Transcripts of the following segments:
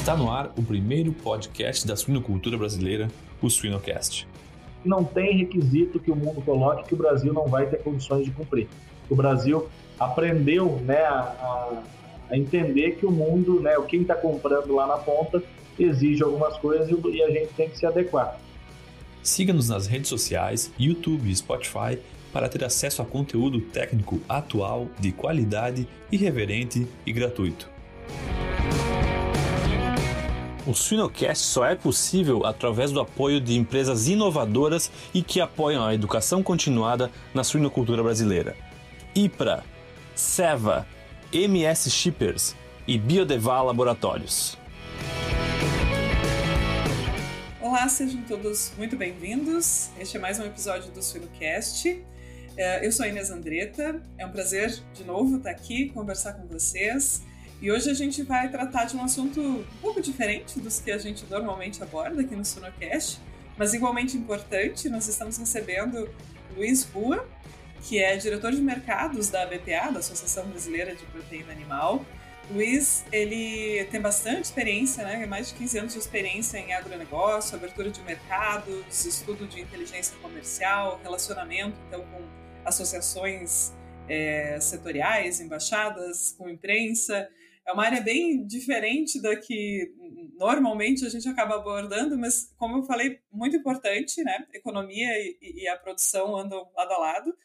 Está no ar o primeiro podcast da suinocultura brasileira, o Suinocast. Não tem requisito que o mundo coloque que o Brasil não vai ter condições de cumprir. O Brasil aprendeu né, a, a entender que o mundo, né, quem está comprando lá na ponta, exige algumas coisas e a gente tem que se adequar. Siga-nos nas redes sociais, YouTube e Spotify para ter acesso a conteúdo técnico atual, de qualidade, irreverente e gratuito. O Suinocast só é possível através do apoio de empresas inovadoras e que apoiam a educação continuada na suinocultura brasileira. IPRA, SEVA, MS Shippers e Biodeval Laboratórios. Olá, sejam todos muito bem-vindos. Este é mais um episódio do Suinocast. É, eu sou a Inês Andretta, é um prazer de novo estar aqui, conversar com vocês. E hoje a gente vai tratar de um assunto um pouco diferente dos que a gente normalmente aborda aqui no Sunocast, mas igualmente importante. Nós estamos recebendo Luiz Rua, que é diretor de mercados da BPA, da Associação Brasileira de Proteína Animal. Luiz, ele tem bastante experiência, né? mais de 15 anos de experiência em agronegócio, abertura de mercados, estudo de inteligência comercial, relacionamento então com associações é, setoriais, embaixadas, com imprensa. É uma área bem diferente da que normalmente a gente acaba abordando, mas como eu falei, muito importante, né? Economia e, e a produção andam lado a lado.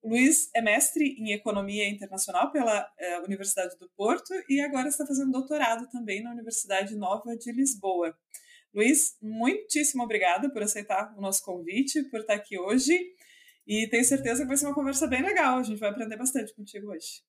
O Luiz é mestre em Economia Internacional pela é, Universidade do Porto e agora está fazendo doutorado também na Universidade Nova de Lisboa. Luiz, muitíssimo obrigada por aceitar o nosso convite, por estar aqui hoje. E tenho certeza que vai ser uma conversa bem legal. A gente vai aprender bastante contigo hoje.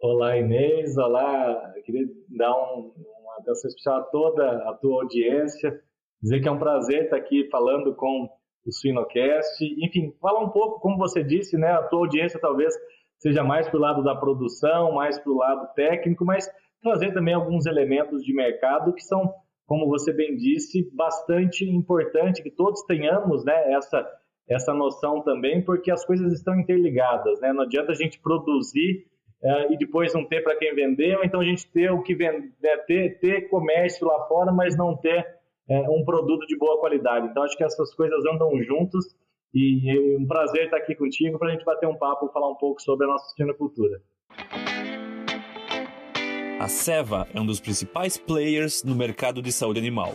Olá, Inês. Olá. Eu queria dar um, uma atenção especial a toda a tua audiência. Dizer que é um prazer estar aqui falando com o Suinocast. Enfim, falar um pouco, como você disse, né? A tua audiência talvez seja mais para o lado da produção, mais para o lado técnico, mas trazer também alguns elementos de mercado que são, como você bem disse, bastante importante que todos tenhamos, né? Essa essa noção também, porque as coisas estão interligadas, né? Não adianta a gente produzir é, e depois não ter para quem vender, ou então a gente ter o que vender, né, ter, ter comércio lá fora, mas não ter é, um produto de boa qualidade. Então acho que essas coisas andam juntos e é um prazer estar aqui contigo para a gente bater um papo, falar um pouco sobre a nossa suinocultura. A Seva é um dos principais players no mercado de saúde animal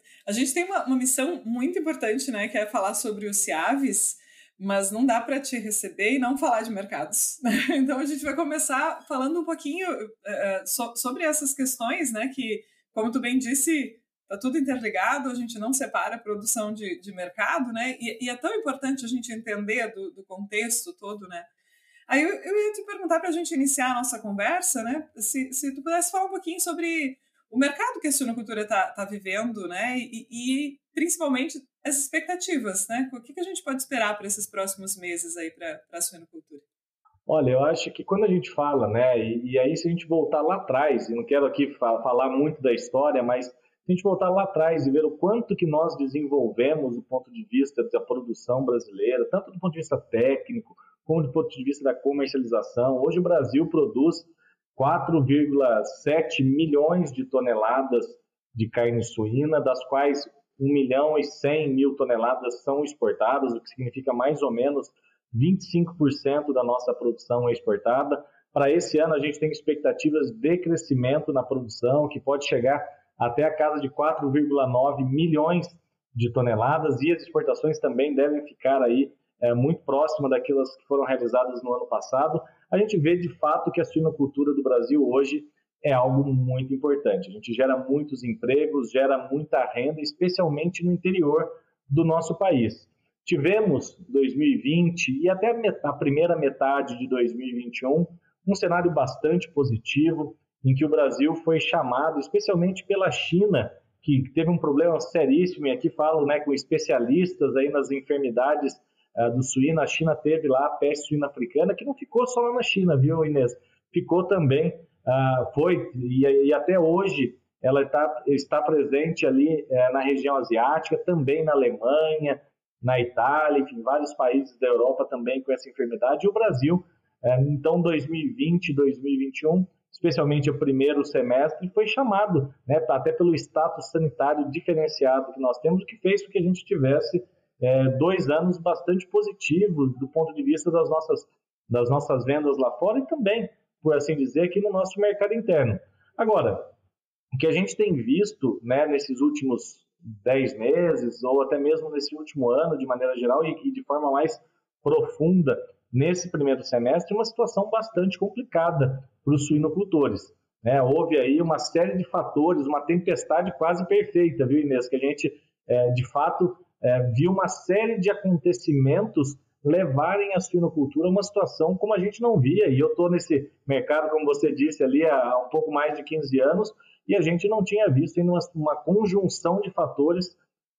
A gente tem uma, uma missão muito importante, né, que é falar sobre os CIAVs, mas não dá para te receber e não falar de mercados. então a gente vai começar falando um pouquinho uh, so, sobre essas questões, né, que, como tu bem disse, tá tudo interligado, a gente não separa a produção de, de mercado, né, e, e, é tão importante a gente entender do, do contexto todo, né. Aí eu, eu ia te perguntar para a gente iniciar a nossa conversa, né, se, se tu pudesse falar um pouquinho sobre o mercado que a suinocultura está tá vivendo, né? E, e, principalmente as expectativas, né? O que, que a gente pode esperar para esses próximos meses aí para a suinocultura? Olha, eu acho que quando a gente fala, né, e, e, aí se a gente voltar lá atrás, e não quero aqui fa falar muito da história, mas se a gente voltar lá atrás e ver o quanto que nós desenvolvemos do ponto de vista da produção brasileira, tanto do ponto de vista técnico, como do ponto de vista da comercialização, hoje o Brasil produz 4,7 milhões de toneladas de carne suína, das quais 1 milhão e 100 mil toneladas são exportadas, o que significa mais ou menos 25% da nossa produção é exportada. Para esse ano, a gente tem expectativas de crescimento na produção, que pode chegar até a casa de 4,9 milhões de toneladas, e as exportações também devem ficar aí é, muito próxima daquelas que foram realizadas no ano passado a gente vê de fato que a suinocultura do Brasil hoje é algo muito importante. A gente gera muitos empregos, gera muita renda, especialmente no interior do nosso país. Tivemos 2020 e até a primeira metade de 2021 um cenário bastante positivo, em que o Brasil foi chamado, especialmente pela China, que teve um problema seríssimo, e aqui falo né, com especialistas aí nas enfermidades do suíno, a China teve lá a peste suína africana, que não ficou só lá na China, viu, Inês? Ficou também, uh, foi, e, até hoje ela tá, está presente ali uh, na região asiática, também na Alemanha, na Itália, enfim, vários países da Europa também com essa enfermidade, e o Brasil, então 2020, 2021 especialmente o primeiro semestre, foi chamado, né, até pelo status sanitário diferenciado que nós temos, o que fez com que a gente tivesse é, dois anos bastante positivos do ponto de vista das nossas, das nossas vendas lá fora e também, por assim dizer, aqui no nosso mercado interno. Agora, o que a gente tem visto né, nesses últimos dez meses, ou até mesmo nesse último ano, de maneira geral, e, e de forma mais profunda, nesse primeiro semestre, uma situação bastante complicada para os suinocultores. Né? Houve aí uma série de fatores, uma tempestade quase perfeita, viu, Inês? Que a gente, é, de fato, é, viu uma série de acontecimentos levarem a suinocultura a uma situação como a gente não via. E eu estou nesse mercado, como você disse, ali há um pouco mais de 15 anos, e a gente não tinha visto uma, uma conjunção de fatores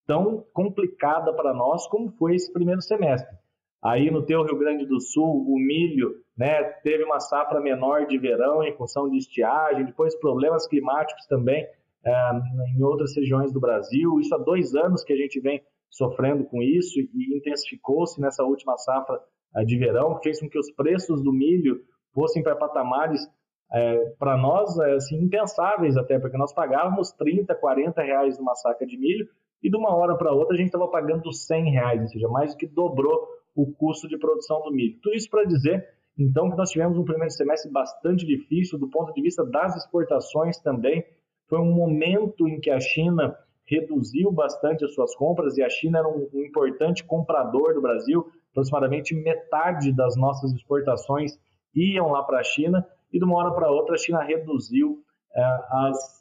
tão complicada para nós como foi esse primeiro semestre. Aí no teu Rio Grande do Sul, o milho né, teve uma safra menor de verão em função de estiagem, depois problemas climáticos também é, em outras regiões do Brasil. Isso há dois anos que a gente vem sofrendo com isso e intensificou-se nessa última safra é, de verão, fez com que os preços do milho fossem para patamares é, para nós assim, impensáveis até, porque nós pagávamos 30, 40 reais numa saca de milho e de uma hora para outra a gente estava pagando 100 reais, ou seja, mais do que dobrou o custo de produção do milho. Tudo isso para dizer, então, que nós tivemos um primeiro semestre bastante difícil do ponto de vista das exportações também. Foi um momento em que a China reduziu bastante as suas compras e a China era um, um importante comprador do Brasil. Aproximadamente metade das nossas exportações iam lá para a China e de uma hora para outra a China reduziu eh, as,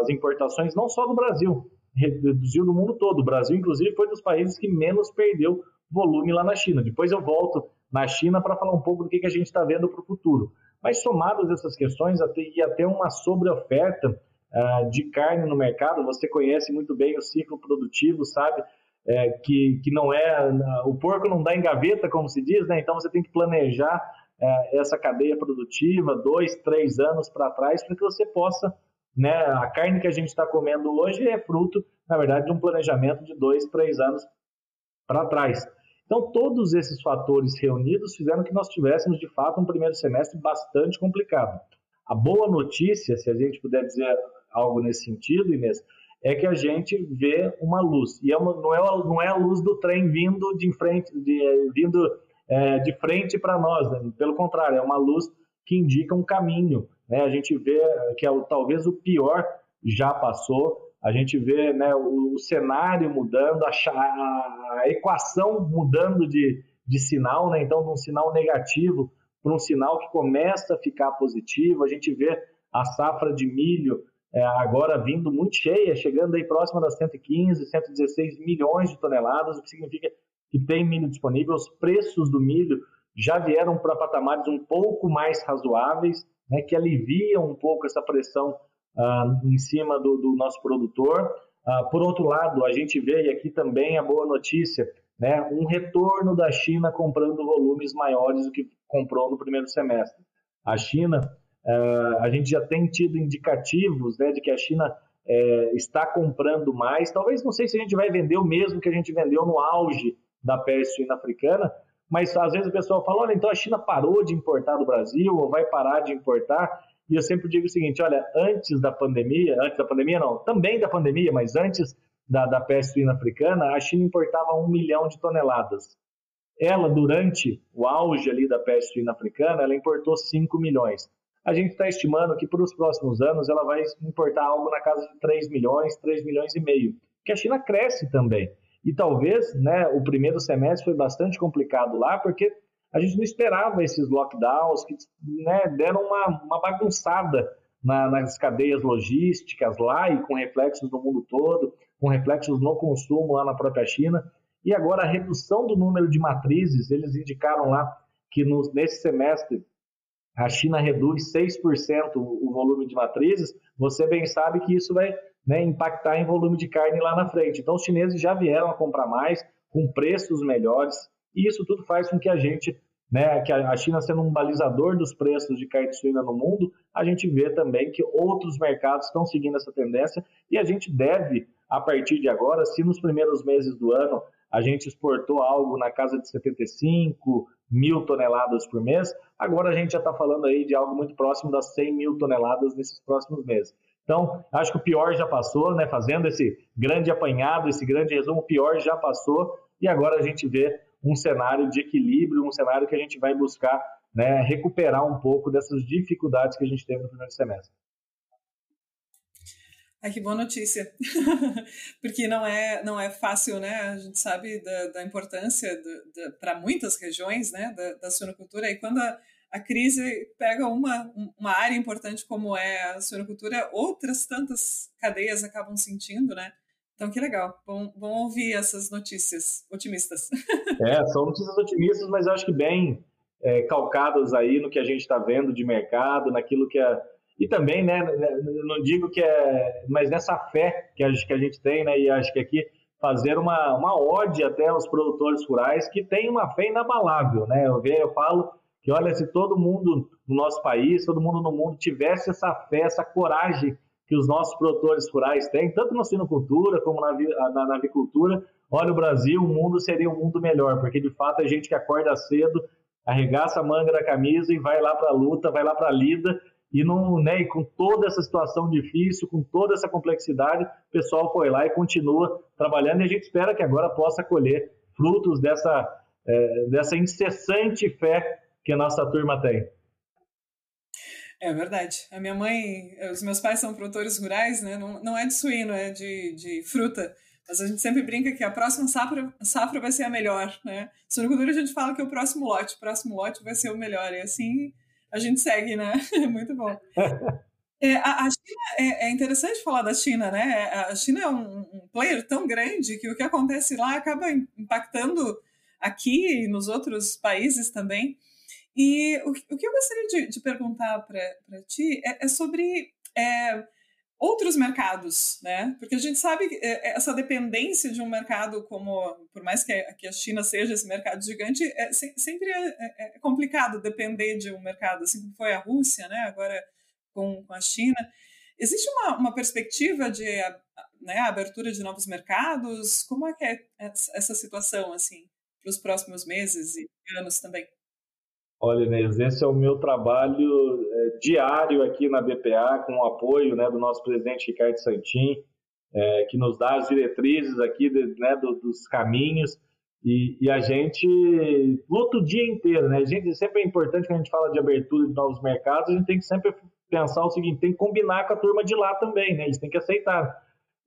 as importações não só do Brasil, reduziu do mundo todo. O Brasil, inclusive, foi dos países que menos perdeu volume lá na China. Depois eu volto na China para falar um pouco do que, que a gente está vendo para o futuro. Mas somadas essas questões, até, e até uma sobreoferta uh, de carne no mercado, você conhece muito bem o ciclo produtivo, sabe? É, que, que não é. O porco não dá em gaveta, como se diz, né? Então você tem que planejar é, essa cadeia produtiva dois, três anos para trás para que você possa. Né, a carne que a gente está comendo hoje é fruto, na verdade, de um planejamento de dois, três anos para trás. Então, todos esses fatores reunidos fizeram que nós tivéssemos, de fato, um primeiro semestre bastante complicado. A boa notícia, se a gente puder dizer algo nesse sentido, Inês, é que a gente vê uma luz. E é uma, não, é, não é a luz do trem vindo de frente, de, vindo, é, de frente para nós. Né? Pelo contrário, é uma luz que indica um caminho. Né? A gente vê que é, talvez o pior já passou a gente vê né, o, o cenário mudando, a, a, equação mudando de, de sinal, né? então de um sinal negativo para um sinal que começa a ficar positivo. A gente vê a safra de milho é, agora vindo muito cheia, chegando aí próxima das 115, 116 milhões de toneladas, o que significa que tem milho disponível. Os preços do milho já vieram para patamares um pouco mais razoáveis, né, que aliviam um pouco essa pressão uh, em cima do, do nosso produtor. Uh, por outro lado, a gente vê, aqui também a boa notícia, né, um retorno da China comprando volumes maiores do que comprou no primeiro semestre. A China, a gente já tem tido indicativos né, de que a China é, está comprando mais. Talvez não sei se a gente vai vender o mesmo que a gente vendeu no auge da peste suína africana, mas às vezes o pessoal fala: olha, então a China parou de importar do Brasil ou vai parar de importar. E eu sempre digo o seguinte: olha, antes da pandemia, antes da pandemia não, também da pandemia, mas antes da, da peste suína africana, a China importava um milhão de toneladas. Ela, durante o auge ali da peste suína africana, ela importou 5 milhões. A gente está estimando que para os próximos anos ela vai importar algo na casa de 3 milhões, 3 milhões e meio, que a China cresce também. E talvez, né, o primeiro semestre foi bastante complicado lá, porque a gente não esperava esses lockdowns que né, deram uma, uma bagunçada na, nas cadeias logísticas lá e com reflexos no mundo todo, com reflexos no consumo lá na própria China. E agora a redução do número de matrizes, eles indicaram lá que nesse semestre a China reduz 6% o volume de matrizes, você bem sabe que isso vai né, impactar em volume de carne lá na frente. Então, os chineses já vieram a comprar mais, com preços melhores, e isso tudo faz com que a gente, né, que a China sendo um balizador dos preços de carne suína no mundo, a gente vê também que outros mercados estão seguindo essa tendência e a gente deve, a partir de agora, se nos primeiros meses do ano a gente exportou algo na casa de 75 mil toneladas por mês, agora a gente já está falando aí de algo muito próximo das 100 mil toneladas nesses próximos meses. Então, acho que o pior já passou, né? Fazendo esse grande apanhado, esse grande resumo, o pior já passou e agora a gente vê um cenário de equilíbrio, um cenário que a gente vai buscar né, recuperar um pouco dessas dificuldades que a gente teve no primeiro semestre. Ai, que boa notícia. Porque não é, não é fácil, né? A gente sabe da, da importância para muitas regiões né, da, da suinocultura. E quando a, a crise pega uma, uma área importante como é a suinocultura, outras tantas cadeias acabam sentindo, né? Então, que legal. Bom, bom ouvir essas notícias otimistas. É, são notícias otimistas, mas acho que bem é, calcadas aí no que a gente está vendo de mercado, naquilo que é. E também, né, não digo que é. Mas nessa fé que a, que a gente tem, né, e acho que aqui fazer uma, uma ode até aos produtores rurais que têm uma fé inabalável, né? Eu, vejo, eu falo que, olha, se todo mundo no nosso país, todo mundo no mundo tivesse essa fé, essa coragem que os nossos produtores rurais têm, tanto na sinocultura como na, na, na avicultura, olha, o Brasil, o mundo seria um mundo melhor, porque de fato é gente que acorda cedo, arregaça a manga da camisa e vai lá para a luta, vai lá para a lida, e, não, né, e com toda essa situação difícil, com toda essa complexidade, o pessoal foi lá e continua trabalhando, e a gente espera que agora possa colher frutos dessa, é, dessa incessante fé que a nossa turma tem. É verdade. A minha mãe, os meus pais são produtores rurais, né? Não, não é de suíno, é de, de fruta. Mas a gente sempre brinca que a próxima safra, safra vai ser a melhor, né? Suinocultura a gente fala que é o próximo lote, o próximo lote vai ser o melhor. E assim a gente segue, né? É muito bom. É, a, a, China, é, é, interessante falar da China, né? A China é um, um, player tão grande que o que acontece lá acaba impactando aqui e nos outros países também. E o, o que eu gostaria de, de perguntar para ti é, é sobre é, outros mercados, né? Porque a gente sabe que é, é, essa dependência de um mercado como, por mais que a China seja esse mercado gigante, é, sempre é, é, complicado depender de um mercado, assim como foi a Rússia, né? Agora com, com a China. Existe uma, uma perspectiva de né, abertura de novos mercados? Como é que é essa situação, assim, para os próximos meses e anos também? Olha, Inês, esse é o meu trabalho é, diário aqui na BPA, com o apoio né, do nosso presidente Ricardo Santin, é, que nos dá as diretrizes aqui de, né, do, dos caminhos, e, e, a gente luta o dia inteiro. Né? A gente, sempre é importante quando a gente fala de abertura de novos mercados, a gente tem que sempre pensar o seguinte, tem que combinar com a turma de lá também, né? eles têm que aceitar.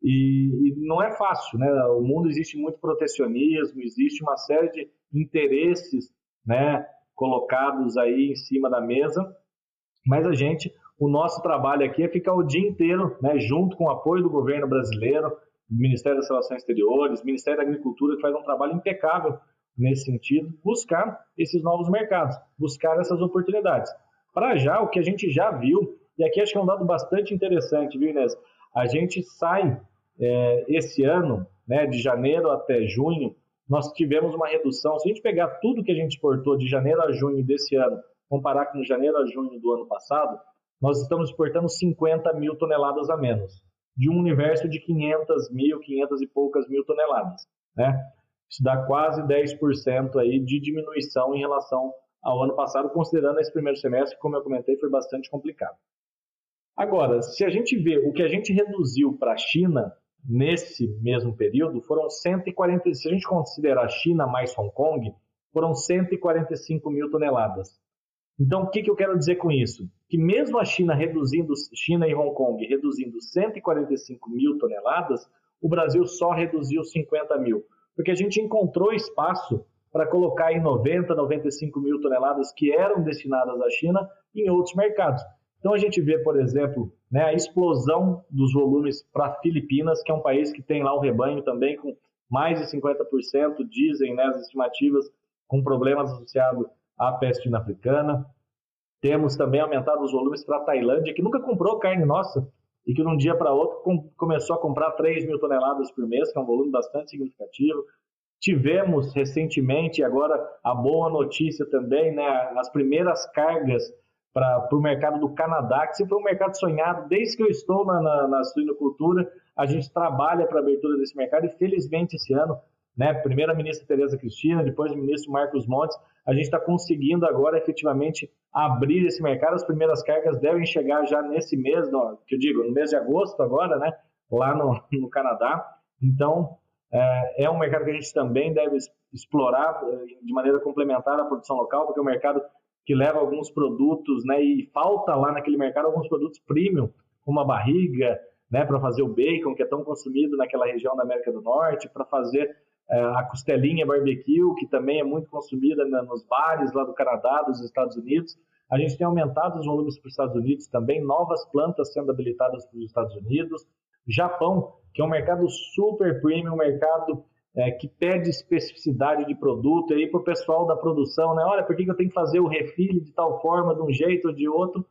E, e não é fácil, né? O mundo existe muito protecionismo, existe uma série de interesses, né? colocados aí em cima da mesa, mas a gente, o nosso trabalho aqui é ficar o dia inteiro, né, junto com o apoio do governo brasileiro, do Ministério das Relações Exteriores, Ministério da Agricultura, que faz um trabalho impecável nesse sentido, buscar esses novos mercados, buscar essas oportunidades. Para já, o que a gente já viu, e aqui acho que é um dado bastante interessante, viu, Inês? A gente sai é, esse ano, né, de janeiro até junho, nós tivemos uma redução. Se a gente pegar tudo que a gente exportou de janeiro a junho desse ano, comparar com janeiro a junho do ano passado, nós estamos exportando 50 mil toneladas a menos, de um universo de 500 mil, 500 e poucas mil toneladas. Né? Isso dá quase 10% aí de diminuição em relação ao ano passado, considerando esse primeiro semestre, como eu comentei, foi bastante complicado. Agora, se a gente vê o que a gente reduziu para a China, nesse mesmo período, foram 140, se a gente considerar China mais Hong Kong, foram 145 mil toneladas. Então, o que, que eu quero dizer com isso? Que mesmo a China reduzindo, China e Hong Kong reduzindo 145 mil toneladas, o Brasil só reduziu 50 mil, porque a gente encontrou espaço para colocar em 90, 95 mil toneladas que eram destinadas à China em outros mercados. Então a gente vê, por exemplo, né, a explosão dos volumes para Filipinas, que é um país que tem lá um rebanho também com mais de 50%, dizem né, as estimativas, com problemas associados à peste africana. Temos também aumentado os volumes para a Tailândia, que nunca comprou carne nossa, e que de um dia para outro com, começou a comprar 3 mil toneladas por mês, que é um volume bastante significativo. Tivemos recentemente, agora a boa notícia também, né, as primeiras cargas para o mercado do Canadá, que sempre foi um mercado sonhado desde que eu estou na, na, na suinocultura. A gente trabalha para a abertura desse mercado e, felizmente, esse ano, né, a ministra Tereza Cristina, depois o ministro Marcos Montes, a gente está conseguindo agora efetivamente abrir esse mercado. As primeiras cargas devem chegar já nesse mês, no, que eu digo, no mês de agosto agora, né, lá no, no Canadá. Então, é, é um mercado que a gente também deve explorar eh, de maneira complementar à produção local, porque é um mercado que leva alguns produtos, né, e falta lá naquele mercado alguns produtos premium, como a barriga, né, para fazer o bacon, que é tão consumido naquela região da América do Norte, para fazer a costelinha barbecue, que também é muito consumida nos bares lá do Canadá, dos Estados Unidos. A gente tem aumentado os volumes para os Estados Unidos também, novas plantas sendo habilitadas para os Estados Unidos. Japão, que é um mercado super premium, um mercado é, que pede especificidade de produto aí para o pessoal da produção, né? Olha, por que eu tenho que fazer o refil de tal forma, de um jeito ou de outro?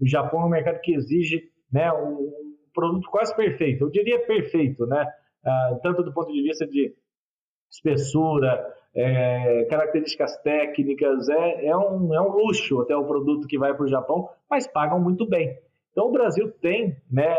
O Japão é um mercado que exige né, um produto quase perfeito, eu diria perfeito, né? Ah, tanto do ponto de vista de espessura, é, características técnicas, é, é, um, é um luxo até o produto que vai para o Japão, mas pagam muito bem. Então o Brasil tem né,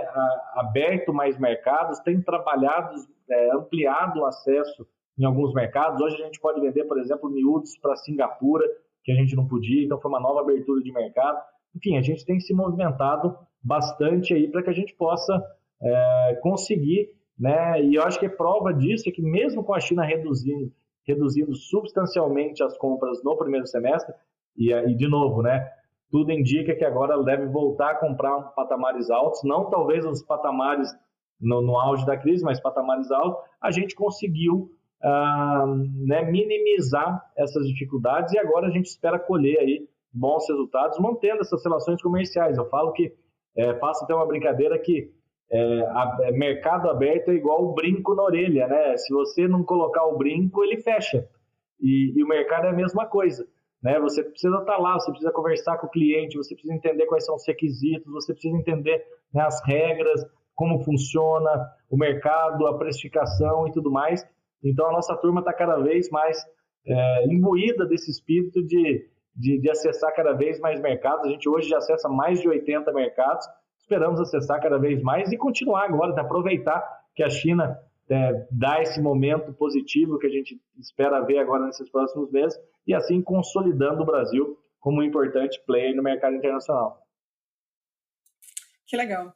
aberto mais mercados, tem trabalhado é, ampliado o acesso em alguns mercados. Hoje a gente pode vender, por exemplo, miúdos para Singapura, que a gente não podia, então foi uma nova abertura de mercado. Enfim, a gente tem se movimentado bastante aí para que a gente possa é, conseguir, né? E eu acho que prova disso é que mesmo com a China reduzindo, reduzindo substancialmente as compras no primeiro semestre, e, e de novo, né? Tudo indica que agora ela deve voltar a comprar patamares altos, não talvez os patamares no, no auge da crise, mas patamares altos, a gente conseguiu ah, né, minimizar essas dificuldades e agora a gente espera colher aí bons resultados, mantendo essas relações comerciais. Eu falo que, é, faço até uma brincadeira que é, a, é, mercado aberto é igual o brinco na orelha, né? Se você não colocar o brinco, ele fecha. E, e o mercado é a mesma coisa. Né? Você precisa estar lá, você precisa conversar com o cliente, você precisa entender quais são os requisitos, você precisa entender né, as regras, como funciona o mercado, a precificação e tudo mais. Então a nossa turma está cada vez mais é, imbuída desse espírito de, de, de, acessar cada vez mais mercados. A gente hoje já acessa mais de 80 mercados, esperamos acessar cada vez mais e continuar agora, aproveitar que a China é, dá esse momento positivo que a gente espera ver agora nesses próximos meses e assim consolidando o Brasil como um importante player no mercado internacional. Que legal.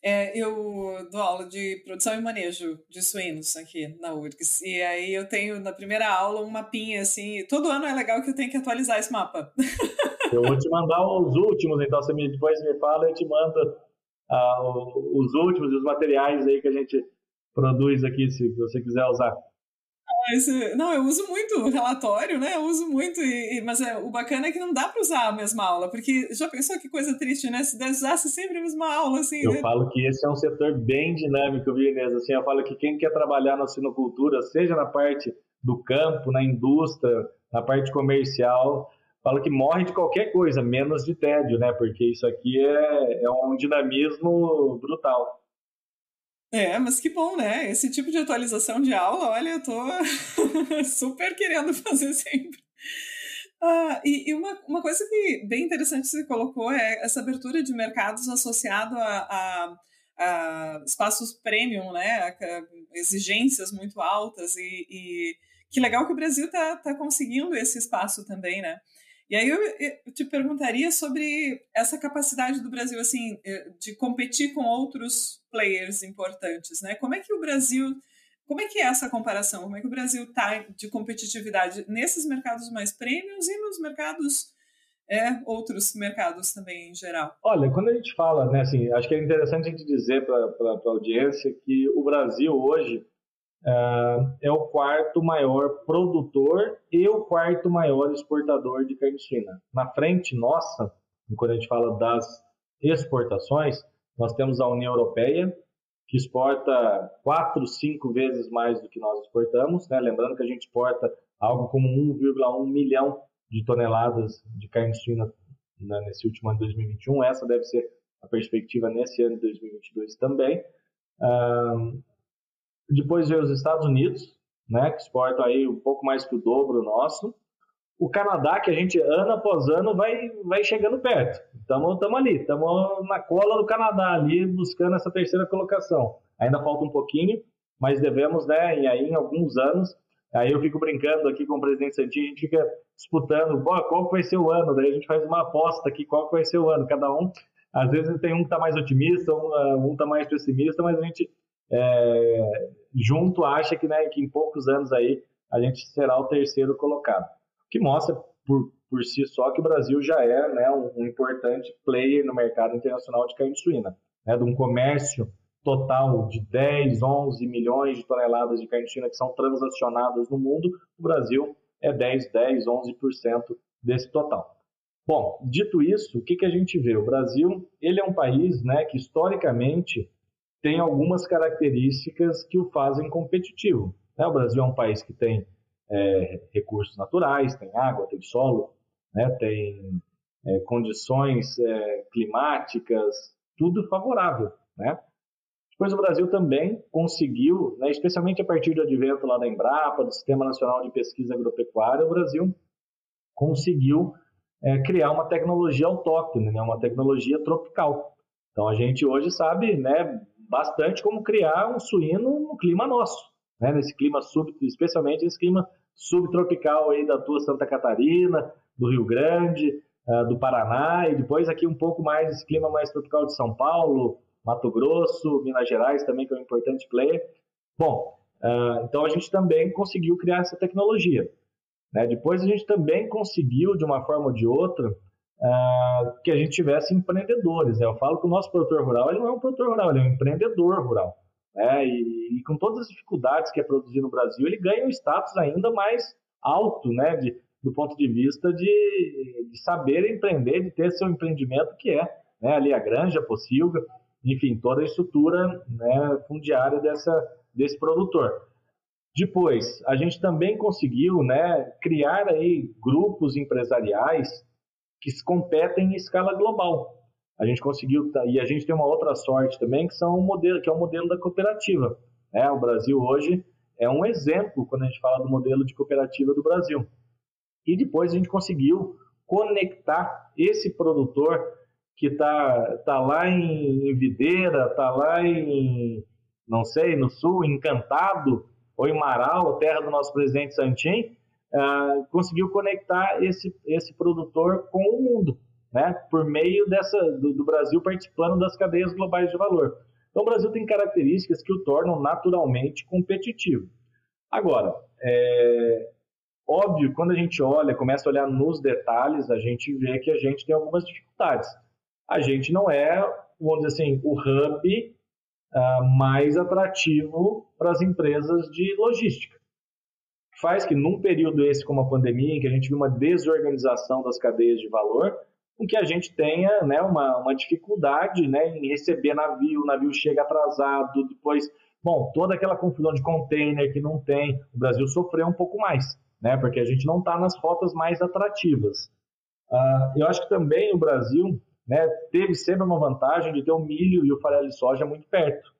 É, eu dou aula de produção e manejo de suínos aqui na URGS. E aí eu tenho na primeira aula um mapinha assim. Todo ano é legal que eu tenho que atualizar esse mapa. Eu vou te mandar os últimos, então você me, depois me fala, eu te mando uh, os últimos e os materiais aí que a gente produz aqui, se você quiser usar. Esse, não, eu uso muito relatório, né? Eu uso muito, e, mas é, o bacana é que não dá para usar a mesma aula, porque já pensou que coisa triste, né? Se usasse sempre a mesma aula, assim. Eu né? falo que esse é um setor bem dinâmico, viu, Inês? Assim, eu falo que quem quer trabalhar na sinocultura, seja na parte do campo, na indústria, na parte comercial, falo que morre de qualquer coisa, menos de tédio, né? Porque isso aqui é, é um dinamismo brutal. É, mas que bom, né? Esse tipo de atualização de aula, olha, eu tô super querendo fazer sempre. Ah, e, e uma, uma coisa que bem interessante você colocou é essa abertura de mercados associado a, a, a espaços premium, né? Exigências muito altas e, e, que legal que o Brasil está tá conseguindo esse espaço também, né? E aí eu, te perguntaria sobre essa capacidade do Brasil, assim, eh, de competir com outros players importantes, né? Como é que o Brasil, como é que é essa comparação? Como é que o Brasil está de competitividade nesses mercados mais premiums e nos mercados é, outros mercados também em geral? Olha, quando a gente fala, né, assim, acho que é interessante a gente dizer para a audiência que o Brasil hoje Uh, é o quarto maior produtor e o quarto maior exportador de carne suína. Na frente nossa, quando a gente fala das exportações, nós temos a União Europeia, que exporta quatro, cinco vezes mais do que nós exportamos. Né? Lembrando que a gente exporta algo como 1,1 milhão de toneladas de carne suína né, nesse último ano de 2021. Essa deve ser a perspectiva nesse ano de 2022 também. Uh, depois veio os Estados Unidos, né, que exportam aí um pouco mais que o dobro nosso. O Canadá, que a gente ano após ano vai, vai chegando perto. Estamos ali, estamos na cola do Canadá ali, buscando essa terceira colocação. Ainda falta um pouquinho, mas devemos, né, e aí em alguns anos, aí eu fico brincando aqui com o presidente Santinho, a gente fica disputando, qual vai ser o ano, daí a gente faz uma aposta aqui, qual vai ser o ano, cada um, às vezes tem um que está mais otimista, um está mais pessimista, mas a gente é, junto acha que, né, que em poucos anos aí a gente será o terceiro colocado, que mostra por, por si só que o Brasil já é né, um, um importante player no mercado internacional de carne suína, né, de um comércio total de 10, 11 milhões de toneladas de carne suína que são transacionadas no mundo, o Brasil é 10, 10, 11% desse total. Bom, dito isso, o que, que a gente vê? O Brasil ele é um país né, que historicamente tem algumas características que o fazem competitivo. Né? O Brasil é um país que tem é, recursos naturais, tem água, tem solo, né? tem é, condições é, climáticas, tudo favorável. Né? Depois o Brasil também conseguiu, né, especialmente a partir do advento lá da Embrapa, do Sistema Nacional de Pesquisa Agropecuária, o Brasil conseguiu é, criar uma tecnologia autóctone, né, uma tecnologia tropical. Então a gente hoje sabe né, bastante como criar um suíno no clima nosso, né, nesse clima sub, especialmente esse clima subtropical aí da tua Santa Catarina, do Rio Grande, uh, do Paraná e depois aqui um pouco mais esse clima mais tropical de São Paulo, Mato Grosso, Minas Gerais também que é um importante player. Bom, uh, então a gente também conseguiu criar essa tecnologia. Né? Depois a gente também conseguiu de uma forma ou de outra uh, que a gente tivesse empreendedores. Né? Eu falo que o nosso produtor rural ele não é um produtor rural, ele é um empreendedor rural. Né? E, e, com todas as dificuldades que é produzir no Brasil, ele ganha um status ainda mais alto, né? De, do ponto de vista de, de, saber empreender, de ter seu empreendimento que é né? ali a granja, a pocilga, enfim, toda a estrutura né? fundiária dessa, desse produtor. Depois, a gente também conseguiu né, criar aí grupos empresariais que competem em escala global. A gente conseguiu e a gente tem uma outra sorte também que são o modelo que é o modelo da cooperativa. É, o Brasil hoje é um exemplo quando a gente fala do modelo de cooperativa do Brasil. E depois a gente conseguiu conectar esse produtor que está tá lá em, Videira, está lá em, não sei, no sul, Encantado, ou em Marau, terra do nosso presidente Santim, uh, conseguiu conectar esse, esse produtor com o mundo, né? por meio dessa, do, do Brasil participando das cadeias globais de valor. Então, o Brasil tem características que o tornam naturalmente competitivo. Agora, é óbvio, quando a gente olha, começa a olhar nos detalhes, a gente vê que a gente tem algumas dificuldades. A gente não é, vamos dizer assim, o hub uh, mais atrativo para as empresas de logística faz que num período esse como a pandemia, em que a gente viu uma desorganização das cadeias de valor, com que a gente tenha né, uma, uma dificuldade né, em receber navio, o navio chega atrasado, depois, bom, toda aquela confusão de container que não tem, o Brasil sofreu um pouco mais, né, porque a gente não está nas rotas mais atrativas. Uh, eu acho que também o Brasil né, teve sempre uma vantagem de ter o milho e o farelo de soja muito perto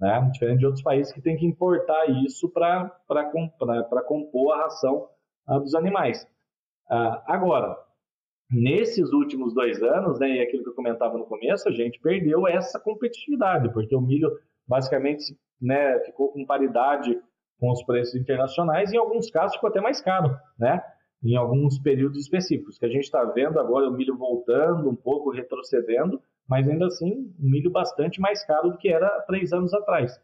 né? diferente de outros países que têm que importar isso para compor a ração uh, dos animais. Uh, agora, nesses últimos dois anos, né, e aquilo que eu comentava no começo, a gente perdeu essa competitividade, porque o milho basicamente né, ficou com paridade com os preços internacionais e em alguns casos ficou até mais caro, né? Em alguns períodos específicos, que a gente está vendo agora o milho voltando um pouco, retrocedendo, mas ainda assim um milho bastante mais caro do que era três anos atrás.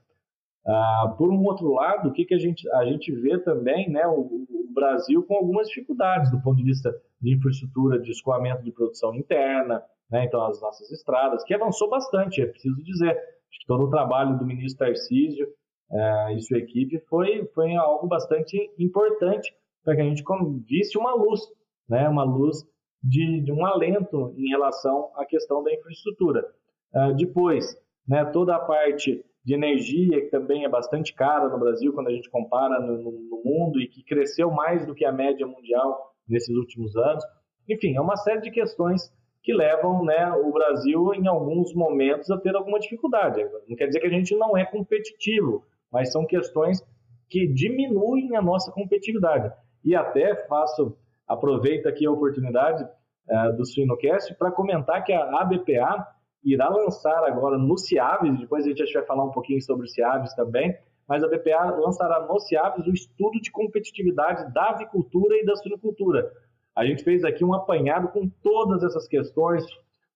Ah, por um outro lado, o que, que a, gente, a gente vê também, né, o, o, Brasil com algumas dificuldades do ponto de vista de infraestrutura, de escoamento de produção interna, né, então as nossas estradas, que avançou bastante, é preciso dizer. Acho que todo o trabalho do ministro Tarcísio eh, e sua equipe foi, foi algo bastante importante para que a gente visse uma luz, né, uma luz de, de um alento em relação à questão da infraestrutura. Uh, depois, né, toda a parte de energia, que também é bastante cara no Brasil quando a gente compara no, no, mundo e que cresceu mais do que a média mundial nesses últimos anos. Enfim, é uma série de questões que levam né, o Brasil, em alguns momentos, a ter alguma dificuldade. Não quer dizer que a gente não é competitivo, mas são questões que diminuem a nossa competitividade. E até faço, aproveito aqui a oportunidade uh, do Suinocast para comentar que a ABPA irá lançar agora no Ciaves, depois a gente vai falar um pouquinho sobre o Ciaves também, mas a BPA lançará no Ciaves o estudo de competitividade da avicultura e da suinocultura. A gente fez aqui um apanhado com todas essas questões,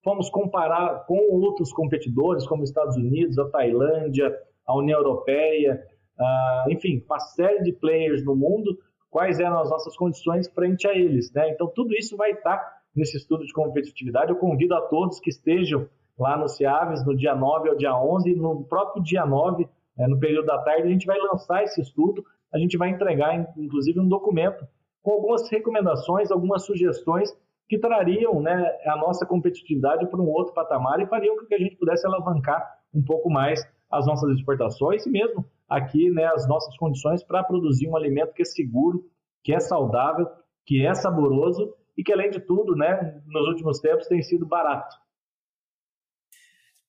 fomos comparar com outros competidores, como os Estados Unidos, a Tailândia, a União Europeia, uh, enfim, uma série de players no mundo, quais eram as nossas condições frente a eles. Né? Então, tudo isso vai estar nesse estudo de competitividade. Eu convido a todos que estejam lá no Ciaves, no dia 9 ao dia 11, e no próprio dia 9, é, no período da tarde, a gente vai lançar esse estudo, a gente vai entregar, inclusive, um documento com algumas recomendações, algumas sugestões que trariam né, a nossa competitividade para um outro patamar e fariam com que a gente pudesse alavancar um pouco mais as nossas exportações e mesmo aqui né, as nossas condições para produzir um alimento que é seguro, que é saudável, que é saboroso e que, além de tudo, né, nos últimos tempos tem sido barato.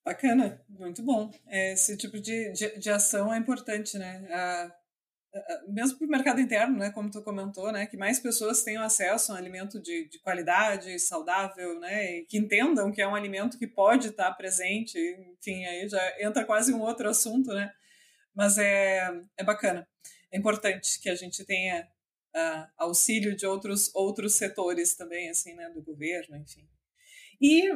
Bacana, muito bom. Esse tipo de, de, de ação é importante, né? A, a, mesmo para o mercado interno, né? Como tu comentou, né? Que mais pessoas tenham acesso a um alimento de, de qualidade, saudável, né? E que entendam que é um alimento que pode estar presente. Enfim, aí já entra quase um outro assunto, né? Mas é, é bacana. É importante que a gente tenha uh, auxílio de outros, outros setores também, assim, né? Do governo, enfim. E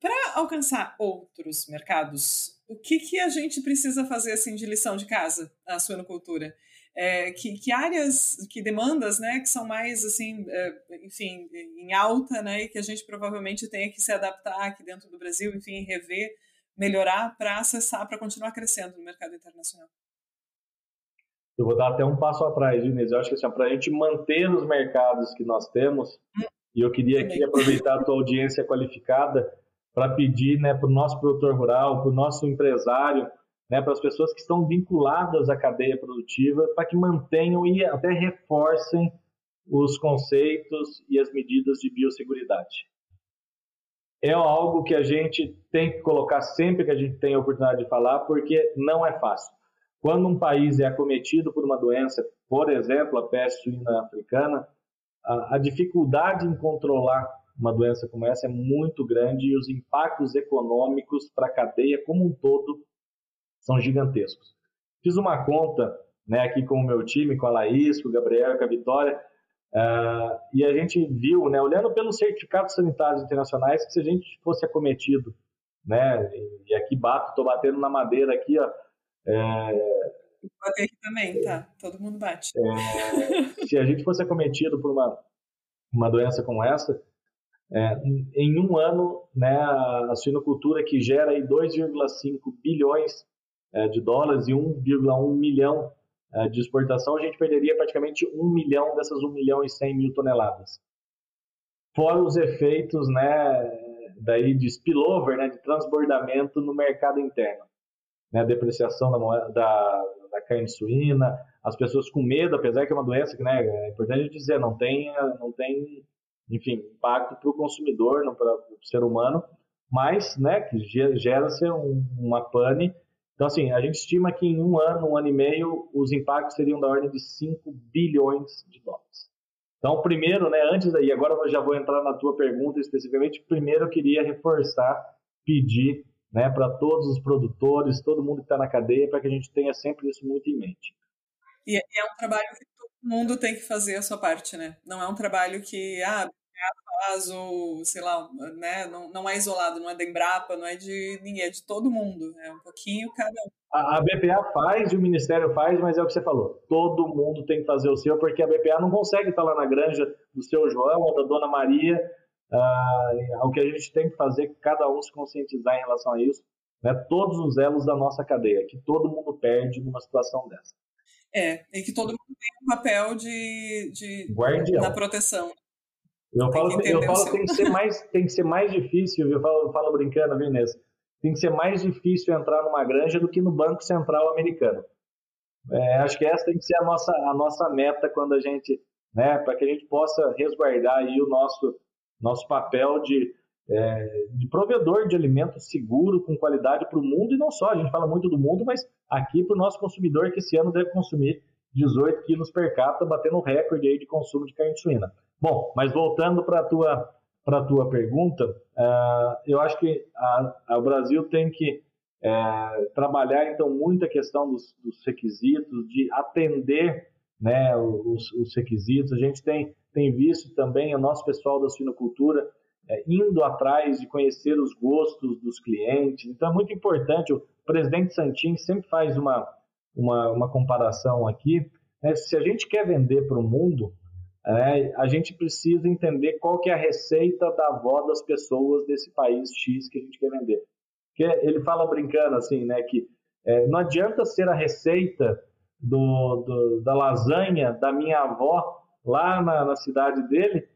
para alcançar outros mercados, o que, que a gente precisa fazer assim de lição de casa na suinocultura? É, que, que, áreas, que demandas, né, que são mais assim, é, enfim, em alta, né, e que a gente provavelmente tenha que se adaptar aqui dentro do Brasil, enfim, rever, melhorar para acessar, para continuar crescendo no mercado internacional. Eu vou dar até um passo atrás, Inês. Eu acho que assim, para a gente manter os mercados que nós temos, hum, e eu queria aqui aproveitar a tua audiência qualificada para pedir né, para o nosso produtor rural, para o nosso empresário, né, para as pessoas que estão vinculadas à cadeia produtiva, para que mantenham e até reforcem os conceitos e as medidas de biosseguridade. É algo que a gente tem que colocar sempre que a gente tem a oportunidade de falar, porque não é fácil. Quando um país é acometido por uma doença, por exemplo, a peste suína africana, a, a dificuldade em controlar uma doença como essa é muito grande e os impactos econômicos para a cadeia como um todo são gigantescos. Fiz uma conta né, aqui com o meu time, com a Laís, com o Gabriel, com a Vitória, uh, e a gente viu, né, olhando pelos certificados sanitários internacionais, que se a gente fosse acometido, né, e aqui bato, estou batendo na madeira aqui, ó, é, Bater aqui também, tá? Todo mundo bate. É, se a gente fosse acometido por uma, uma doença como essa, é, em um ano, né, a suinocultura que gera 2,5 bilhões é, de dólares e 1,1 milhão de exportação, a gente perderia praticamente 1 milhão dessas 1 milhão e 100 mil toneladas. Fora os efeitos né, daí de spillover, né, de transbordamento no mercado interno. Né, a depreciação da, da, da carne suína, as pessoas com medo, apesar que é uma doença que né, é importante dizer, não tem, não tem enfim, impacto para o consumidor, para o ser humano, mas, né, que gera-se um, uma pane. Então, assim, a gente estima que em um ano, um ano e meio, os impactos seriam da ordem de 5 bilhões de dólares. Então, primeiro, né, antes daí, agora eu já vou entrar na tua pergunta especificamente, primeiro eu queria reforçar, pedir, né, para todos os produtores, todo mundo que está na cadeia, para que a gente tenha sempre isso muito em mente. E é, é um trabalho que todo mundo tem que fazer a sua parte, né? Não é um trabalho que, ah, faz, ou sei lá, né? Não, não é isolado, não é da Embrapa, não é de ninguém, é de todo mundo. É um pouquinho cada um. A, a BPA faz e o Ministério faz, mas é o que você falou. Todo mundo tem que fazer o seu, porque a BPA não consegue estar lá na granja do seu João ou da Dona Maria. Ah, o que a gente tem que fazer é cada um se conscientizar em relação a isso. Né? Todos os elos da nossa cadeia, que todo mundo perde numa situação dessa. É, e que todo mundo tem um papel de, de Guardião. na proteção. Eu falo, eu falo que tem que ser mais, tem que ser mais difícil, eu falo, eu falo brincando, viu, Inês? Tem que ser mais difícil entrar numa granja do que no Banco Central americano. É, acho que essa tem que ser a nossa, a nossa meta quando a gente, né, para que a gente possa resguardar aí o nosso, nosso papel de é, de provedor de alimento seguro, com qualidade para o mundo, e não só, a gente fala muito do mundo, mas aqui para o nosso consumidor, que esse ano deve consumir 18 quilos per capita, batendo recorde aí de consumo de carne suína. Bom, mas voltando para a tua, tua pergunta, uh, eu acho que o Brasil tem que é, trabalhar, então, muito a questão dos, dos requisitos, de atender né, os, os, requisitos. A gente tem, tem visto também o nosso pessoal da suinocultura é, indo atrás de conhecer os gostos dos clientes. Então, é muito importante. O presidente Santin sempre faz uma, uma, uma comparação aqui. Né, se a gente quer vender para o mundo, é, a gente precisa entender qual que é a receita da avó das pessoas desse país X que a gente quer vender. Porque ele fala brincando assim, né, que é, não adianta ser a receita do, do, da lasanha da minha avó lá na, na, cidade dele,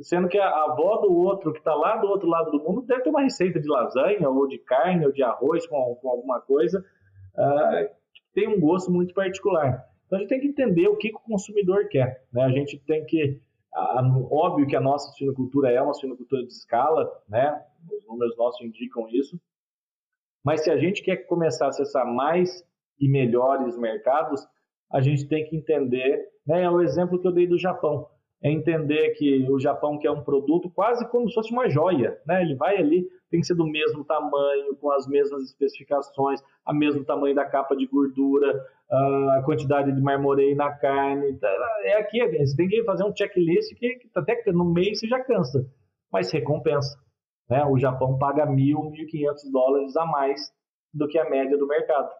sendo que a avó do outro que está lá do outro lado do mundo deve ter uma receita de lasanha ou de carne ou de arroz com, com alguma coisa uh, que tem um gosto muito particular. Então a gente tem que entender o que, que o consumidor quer. Né? A gente tem que. A, óbvio que a nossa suinocultura é uma suinocultura de escala, né? os números nossos indicam isso. Mas se a gente quer começar a acessar mais e melhores mercados, a gente tem que entender, né, é o exemplo que eu dei do Japão, é entender que o Japão quer um produto quase como se fosse uma joia, né? Ele vai ali, tem que ser do mesmo tamanho, com as mesmas especificações, a mesmo tamanho da capa de gordura, a quantidade de marmoreio na carne. Tá, é aqui, você tem que fazer um checklist que, que até no mês você já cansa, mas recompensa. Né? O Japão paga mil, mil quinhentos dólares a mais do que a média do mercado.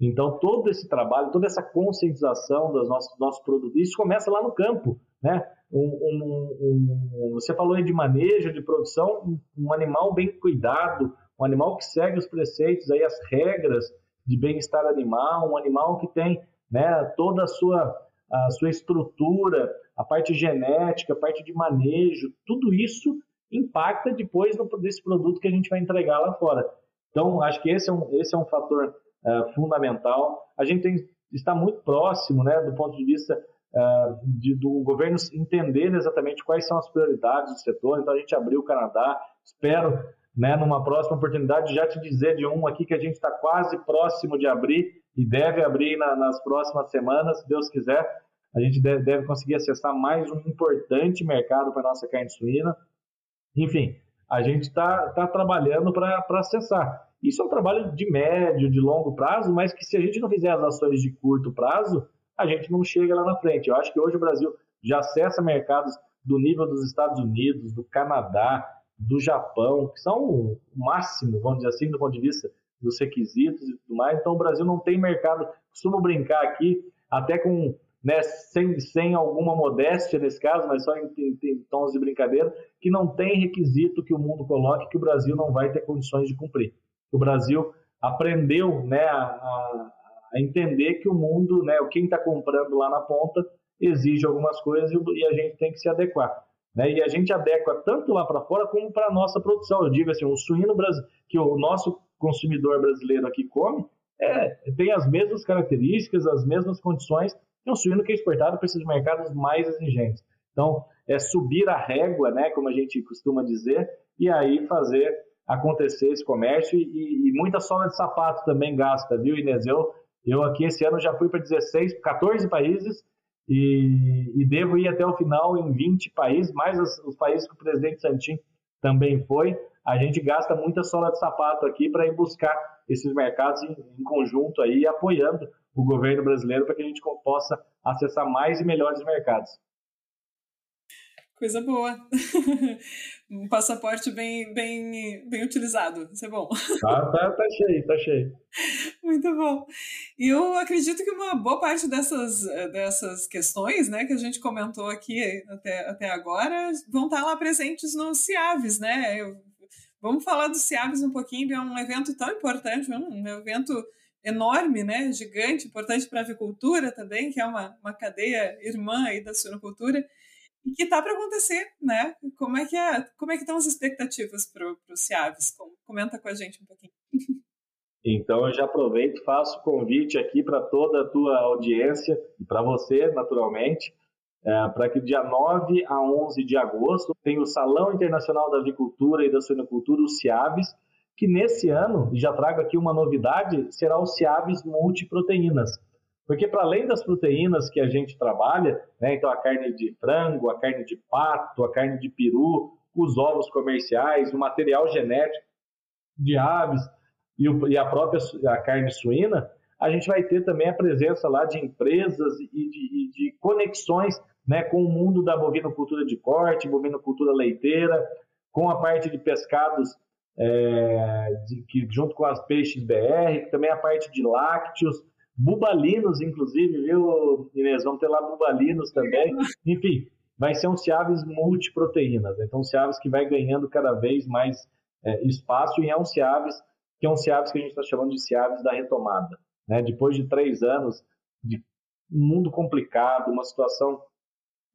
Então, todo esse trabalho, toda essa conscientização dos nossos, nossos produtos, isso começa lá no campo. Né? Um, um, um, você falou aí de manejo, de produção, um animal bem cuidado, um animal que segue os preceitos, aí, as regras de bem-estar animal, um animal que tem né, toda a sua, a sua estrutura, a parte genética, a parte de manejo, tudo isso impacta depois no, desse produto que a gente vai entregar lá fora. Então, acho que esse é um, esse é um fator uh, fundamental. A gente tem, está muito próximo, né, do ponto de vista uh, de, do governo entender exatamente quais são as prioridades do setor. Então, a gente abriu o Canadá. Espero, né, numa próxima oportunidade, já te dizer de um aqui que a gente está quase próximo de abrir e deve abrir na, nas próximas semanas, se Deus quiser. A gente deve, deve conseguir acessar mais um importante mercado para a nossa carne suína. Enfim, a gente está tá trabalhando para acessar. Isso é um trabalho de médio, de longo prazo, mas que se a gente não fizer as ações de curto prazo, a gente não chega lá na frente. Eu acho que hoje o Brasil já acessa mercados do nível dos Estados Unidos, do Canadá, do Japão, que são o máximo, vamos dizer assim, do ponto de vista dos requisitos e tudo mais. Então o Brasil não tem mercado, costumo brincar aqui, até com né, sem, sem alguma modéstia nesse caso, mas só em, em, em, tons de brincadeira, que não tem requisito que o mundo coloque que o Brasil não vai ter condições de cumprir. O Brasil aprendeu né, a, a entender que o mundo, né, quem está comprando lá na ponta, exige algumas coisas e, a gente tem que se adequar. Né? E a gente adequa tanto lá para fora como para a nossa produção. Eu digo assim, o suíno que o nosso consumidor brasileiro aqui come, é, tem as mesmas características, as mesmas condições é um suíno que é exportado para esses mercados mais exigentes. Então, é subir a régua, né, como a gente costuma dizer, e aí fazer acontecer esse comércio e, e muita sola de sapato também gasta, viu, Inês? Eu, eu aqui esse ano já fui para 16, 14 países e, e, devo ir até o final em 20 países, mais os, os países que o presidente Santin também foi. A gente gasta muita sola de sapato aqui para ir buscar esses mercados em, em conjunto aí, apoiando o governo brasileiro para que a gente possa acessar mais e melhores mercados. Coisa boa. um passaporte bem, bem, bem utilizado. Isso é bom. Tá, tá, tá cheio, tá cheio. Muito bom. E eu acredito que uma boa parte dessas, dessas questões né, que a gente comentou aqui até, até agora vão estar lá presentes no CIAVES, né? Eu, vamos falar do CIAVES um pouquinho, é um evento tão importante, um evento enorme, né, gigante, importante para a avicultura também, que é uma, uma cadeia irmã aí da suinocultura, e que está para acontecer, né? Como é que é, como é que estão as expectativas para o Ciaves? Comenta com a gente um pouquinho. Então eu já aproveito, faço o convite aqui para toda a tua audiência e para você, naturalmente, é, para que dia 9 a 11 de agosto tenha o Salão Internacional da Avicultura e da Suinocultura, o CIAVES, que nesse ano, e já trago aqui uma novidade, será o CIAVES Multiproteínas. Porque para além das proteínas que a gente trabalha, né, então a carne de frango, a carne de pato, a carne de peru, os ovos comerciais, o material genético de aves e, o, e a própria a carne suína, a gente vai ter também a presença lá de empresas e de, e de conexões né, com o mundo da bovinocultura de corte, bovinocultura leiteira, com a parte de pescados, é, de, que, junto com as peixes BR, também a parte de lácteos, bubalinos, inclusive, viu, Inês? Vamos ter lá bubalinos também. Enfim, vai ser um Ciaves multiproteínas. Então, um Ciaves que vai ganhando cada vez mais é, espaço e é um Ciaves que é um Ciaves que a gente está chamando de Ciaves da retomada. Né? Depois de três anos de um mundo complicado, uma situação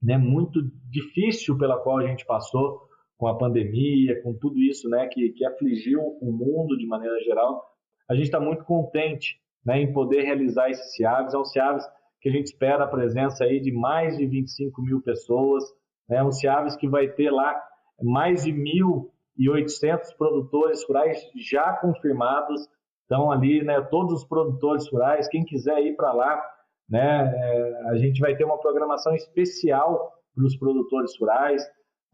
né, muito difícil pela qual a gente passou com a pandemia, com tudo isso né, que, que afligiu o mundo de maneira geral, a gente está muito contente né, em poder realizar esses CIAVs. É um CIAVs que a gente espera a presença aí de mais de 25 mil pessoas, né, um CIAVs que vai ter lá mais de 1.800 produtores rurais já confirmados, então ali, né, todos os produtores rurais, quem quiser ir para lá, né? É, a gente vai ter uma programação especial para os produtores rurais.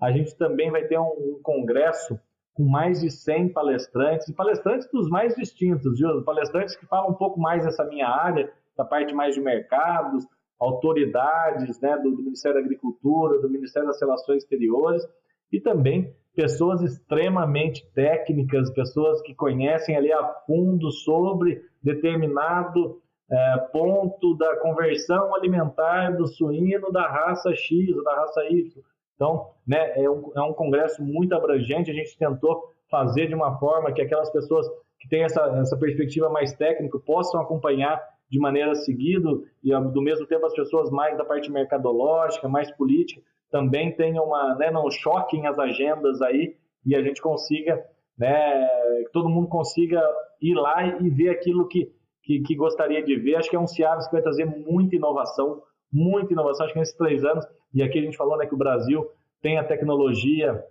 A gente também vai ter um, um, congresso com mais de 100 palestrantes, e palestrantes dos mais distintos, viu? palestrantes que falam um pouco mais dessa minha área, da parte mais de mercados, autoridades né, do, do Ministério da Agricultura, do Ministério das Relações Exteriores, e também pessoas extremamente técnicas, pessoas que conhecem ali a fundo sobre determinado é, ponto da conversão alimentar do suíno da raça X ou da raça Y. Então, né, é, um, é um congresso muito abrangente, a gente tentou fazer de uma forma que aquelas pessoas que têm essa, essa perspectiva mais técnica possam acompanhar de maneira seguida e do mesmo tempo as pessoas mais da parte mercadológica, mais política, também tenham uma, né, não choquem as agendas aí e a gente consiga, né, que todo mundo consiga ir lá e ver aquilo que que, que gostaria de ver. Acho que é um Ciaves que vai trazer muita inovação, muita inovação, acho que nesses três anos. E aqui a gente falou né, que o Brasil tem a tecnologia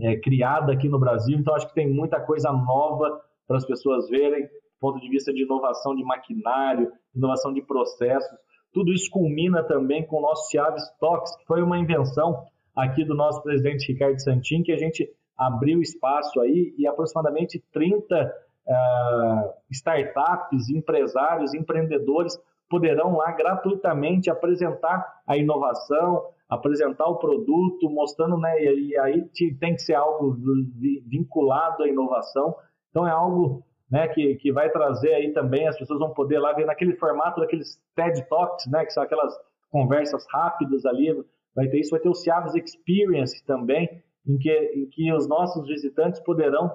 é, criada aqui no Brasil, então acho que tem muita coisa nova para as pessoas verem, do ponto de vista de inovação de maquinário, inovação de processos. Tudo isso culmina também com o nosso Ciaves Talks, que foi uma invenção aqui do nosso presidente Ricardo Santin, que a gente abriu espaço aí e aproximadamente 30 uh, startups, empresários, empreendedores poderão lá gratuitamente apresentar a inovação, apresentar o produto, mostrando, né, e aí tem que ser algo vinculado à inovação. Então é algo né, que, que vai trazer aí também, as pessoas vão poder lá ver naquele formato daqueles TED Talks, né, que são aquelas conversas rápidas ali, vai ter isso, vai ter o Ciaves Experience também, em que, em que os nossos visitantes poderão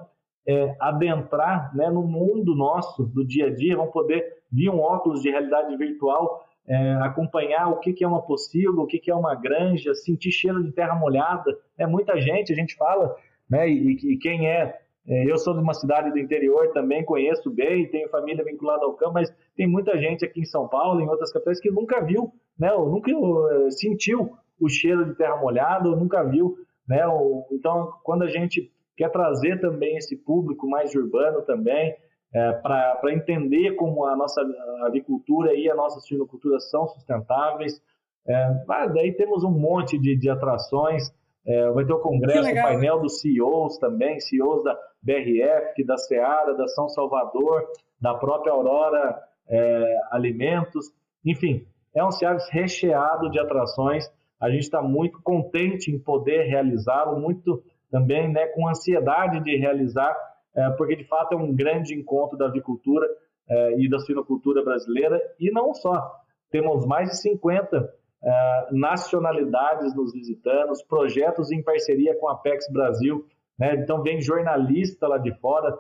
é, adentrar né, no mundo nosso do dia a dia, vão poder, via um óculos de realidade virtual, é, acompanhar o que, que é uma possível, o que, que é uma granja, sentir cheiro de terra molhada. É muita gente, a gente fala, né, e, e quem é, é, eu sou de uma cidade do interior também, conheço bem, tenho família vinculada ao campo, mas tem muita gente aqui em São Paulo, em outras capitais, que nunca viu, né, ou nunca uh, sentiu o cheiro de terra molhada, ou nunca viu, né, ou, então quando a gente quer trazer também esse público mais urbano também, é, para entender como a nossa avicultura e a nossa suinocultura são sustentáveis. É, daí temos um monte de, de atrações. É, vai ter o congresso, o painel dos CEOs também, CEOs da BRF, da Seara, da São Salvador, da própria Aurora é, Alimentos. Enfim, é um Ciaves recheado de atrações. A gente está muito contente em poder realizá-lo, muito também né, com ansiedade de realizar, é, porque de fato é um grande encontro da avicultura é, e da suinocultura brasileira, e não só. Temos mais de 50 é, nacionalidades nos visitando, projetos em parceria com a Apex Brasil, né? então vem jornalista lá de fora,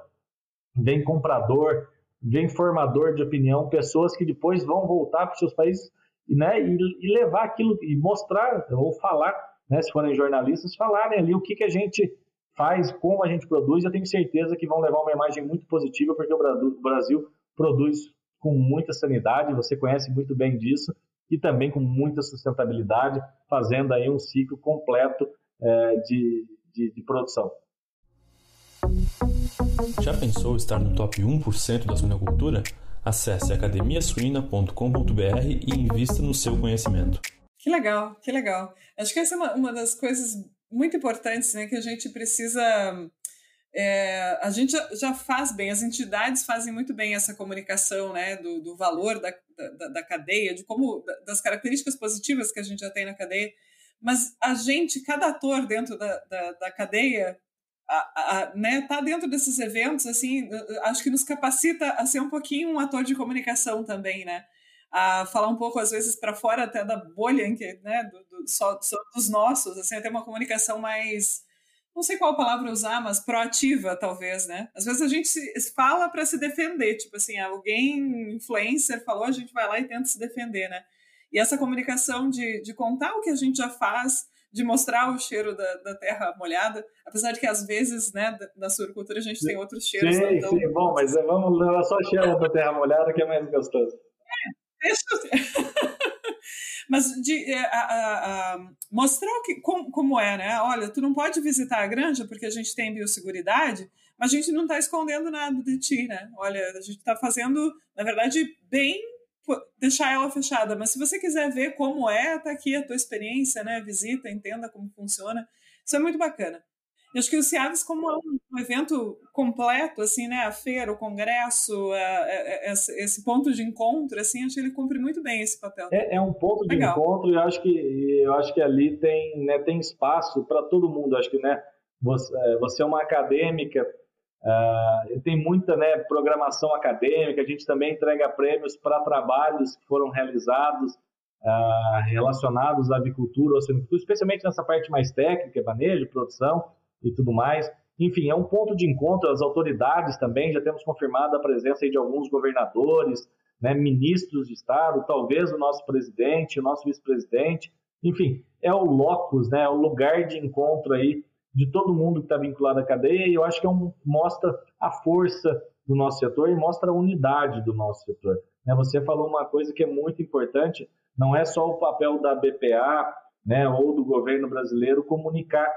vem comprador, vem formador de opinião, pessoas que depois vão voltar para os seus países né, e, e levar aquilo, e mostrar ou falar né, se forem jornalistas, falarem ali o que, que a gente faz, como a gente produz. Eu tenho certeza que vão levar uma imagem muito positiva, porque o Brasil produz com muita sanidade, você conhece muito bem disso. e também com muita sustentabilidade, fazendo aí um ciclo completo é, de, de, de produção. Já pensou estar no top 1% da suinocultura? Acesse academiasuina.com.br e invista no seu conhecimento. Que legal, que legal. Acho que essa é uma, uma das coisas muito importantes né, que a gente precisa. É, a gente já, já, faz bem, as entidades fazem muito bem essa comunicação né, do, do valor da, da, da, cadeia, de como das características positivas que a gente já tem na cadeia, mas a gente, cada ator dentro da, da, da cadeia, a, a, né, tá dentro desses eventos, assim, acho que nos capacita a ser um pouquinho um ator de comunicação também, né? A falar um pouco, às vezes, para fora até da bolha, né, do, do, só, só, dos nossos, assim, até uma comunicação mais, não sei qual palavra usar, mas proativa, talvez, né? Às vezes a gente se, fala para se defender, tipo assim, alguém, influencer, falou, a gente vai lá e tenta se defender, né? E essa comunicação de, de contar o que a gente já faz, de mostrar o cheiro da, da, terra molhada, apesar de que às vezes, né, da suuricultura a gente tem outros cheiros. Sim, então... sim, bom, mas vamos levar só o cheiro da terra molhada que é mais gostoso. É, Mas de é, a, a, a, mostrar que, como, como é, né? Olha, tu não pode visitar a granja porque a gente tem biosseguridade, mas a gente não está escondendo nada de ti, né? Olha, a gente está fazendo, na verdade, bem deixar ela fechada, mas se você quiser ver como é, tá aqui a tua experiência, né? Visita, entenda como funciona. Isso é muito bacana. Eu acho que o Ciaves, como é um evento completo, assim, né? A feira, o congresso, a, a, a, esse ponto de encontro, assim, acho que ele cumpre muito bem esse papel. É, é um ponto de Legal. encontro e eu acho que eu acho que ali tem, né, tem espaço para todo mundo. Acho que, né? Você, é, você é uma acadêmica, Uh, tem muita né, programação acadêmica, a gente também entrega prêmios para trabalhos que foram realizados uh, relacionados à avicultura ou silvicultura, especialmente nessa parte mais técnica, manejo, produção e tudo mais. Enfim, é um ponto de encontro, as autoridades também, já temos confirmado a presença de alguns governadores, né, ministros de Estado, talvez o nosso presidente, o nosso vice-presidente, enfim, é o locus, né, é o lugar de encontro aí de todo mundo que está vinculado à cadeia, e eu acho que é um, mostra a força do nosso setor e mostra a unidade do nosso setor. Né? Você falou uma coisa que é muito importante, não é só o papel da BPA né, ou do governo brasileiro comunicar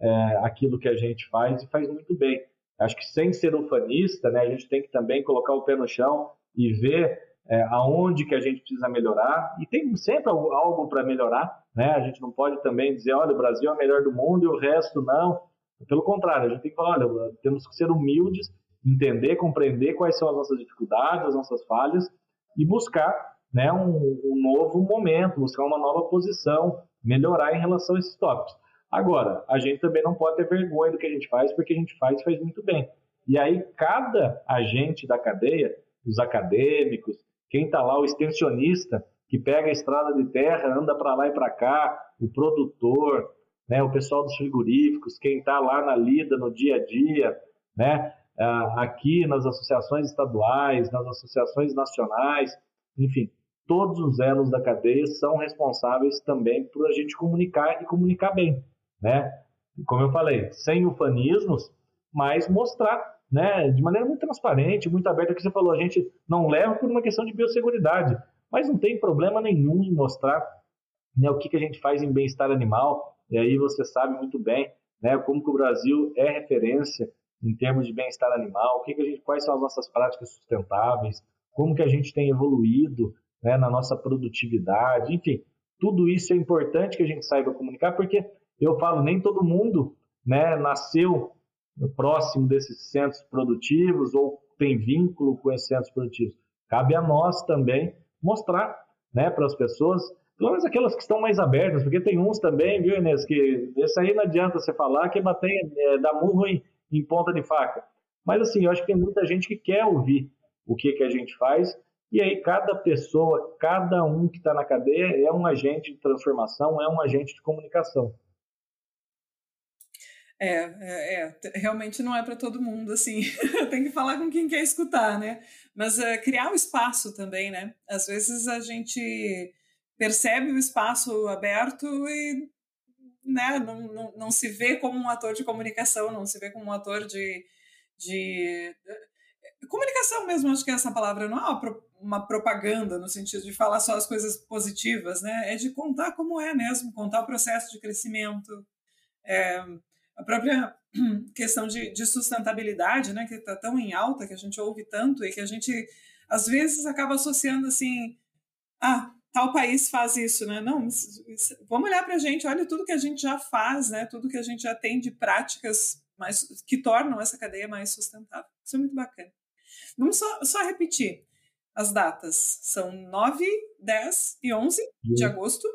é, aquilo que a gente faz e faz muito bem. Acho que sem ser ufanista, né, a gente tem que também colocar o pé no chão e ver é, aonde que a gente precisa melhorar, e tem sempre algo para melhorar, né? A gente não pode também dizer, olha, o Brasil é o melhor do mundo e o resto não. Pelo contrário, a gente tem que falar, olha, temos que ser humildes, entender, compreender quais são as nossas dificuldades, as nossas falhas, e buscar né, um, um novo momento, buscar uma nova posição, melhorar em relação a esses tópicos. Agora, a gente também não pode ter vergonha do que a gente faz, porque a gente faz e faz muito bem. E aí, cada agente da cadeia, os acadêmicos, quem está lá, o extensionista, que pega a estrada de terra, anda para lá e para cá, o produtor, né, o pessoal dos frigoríficos, quem está lá na lida no dia a dia, né, aqui nas associações estaduais, nas associações nacionais, enfim, todos os elos da cadeia são responsáveis também por a gente comunicar e comunicar bem, né? Como eu falei, sem ufanismos, mas mostrar né, de maneira muito transparente, muito aberta, que você falou, a gente não leva por uma questão de biosseguridade, mas não tem problema nenhum em mostrar né, o que, que a gente faz em bem-estar animal, e aí você sabe muito bem né, como que o Brasil é referência em termos de bem-estar animal, o que que a gente, quais são as nossas práticas sustentáveis, como que a gente tem evoluído né, na nossa produtividade, enfim, tudo isso é importante que a gente saiba comunicar, porque eu falo, nem todo mundo né, nasceu próximo desses centros produtivos ou tem vínculo com esses centros produtivos. Cabe a nós também mostrar né, para as pessoas, pelo menos aquelas que estão mais abertas, porque tem uns também, viu, Inês, que isso aí não adianta você falar que bater, é, dar murro em, em ponta de faca. Mas assim, eu acho que tem muita gente que quer ouvir o que, que a gente faz, e aí cada pessoa, cada um que está na cadeia é um agente de transformação, é um agente de comunicação. É, é, é, realmente não é para todo mundo, assim, tem que falar com quem quer escutar, né? Mas uh, criar o espaço também, né? Às vezes a gente percebe o espaço aberto e né, não, não, não se vê como um ator de comunicação, não se vê como um ator de, de comunicação mesmo, acho que é essa palavra não é uma, propaganda no sentido de falar só as coisas positivas, né? É de contar como é mesmo, contar o processo de crescimento, é, a própria questão de, de, sustentabilidade, né? Que está tão em alta, que a gente ouve tanto e que a gente às vezes acaba associando assim, ah, tal país faz isso, né? Não, vamos olhar para a gente, olha tudo que a gente já faz, né? Tudo que a gente já tem de práticas mais, que tornam essa cadeia mais sustentável. Isso é muito bacana. Vamos só, só repetir as datas. São 9, 10 e 11 de agosto.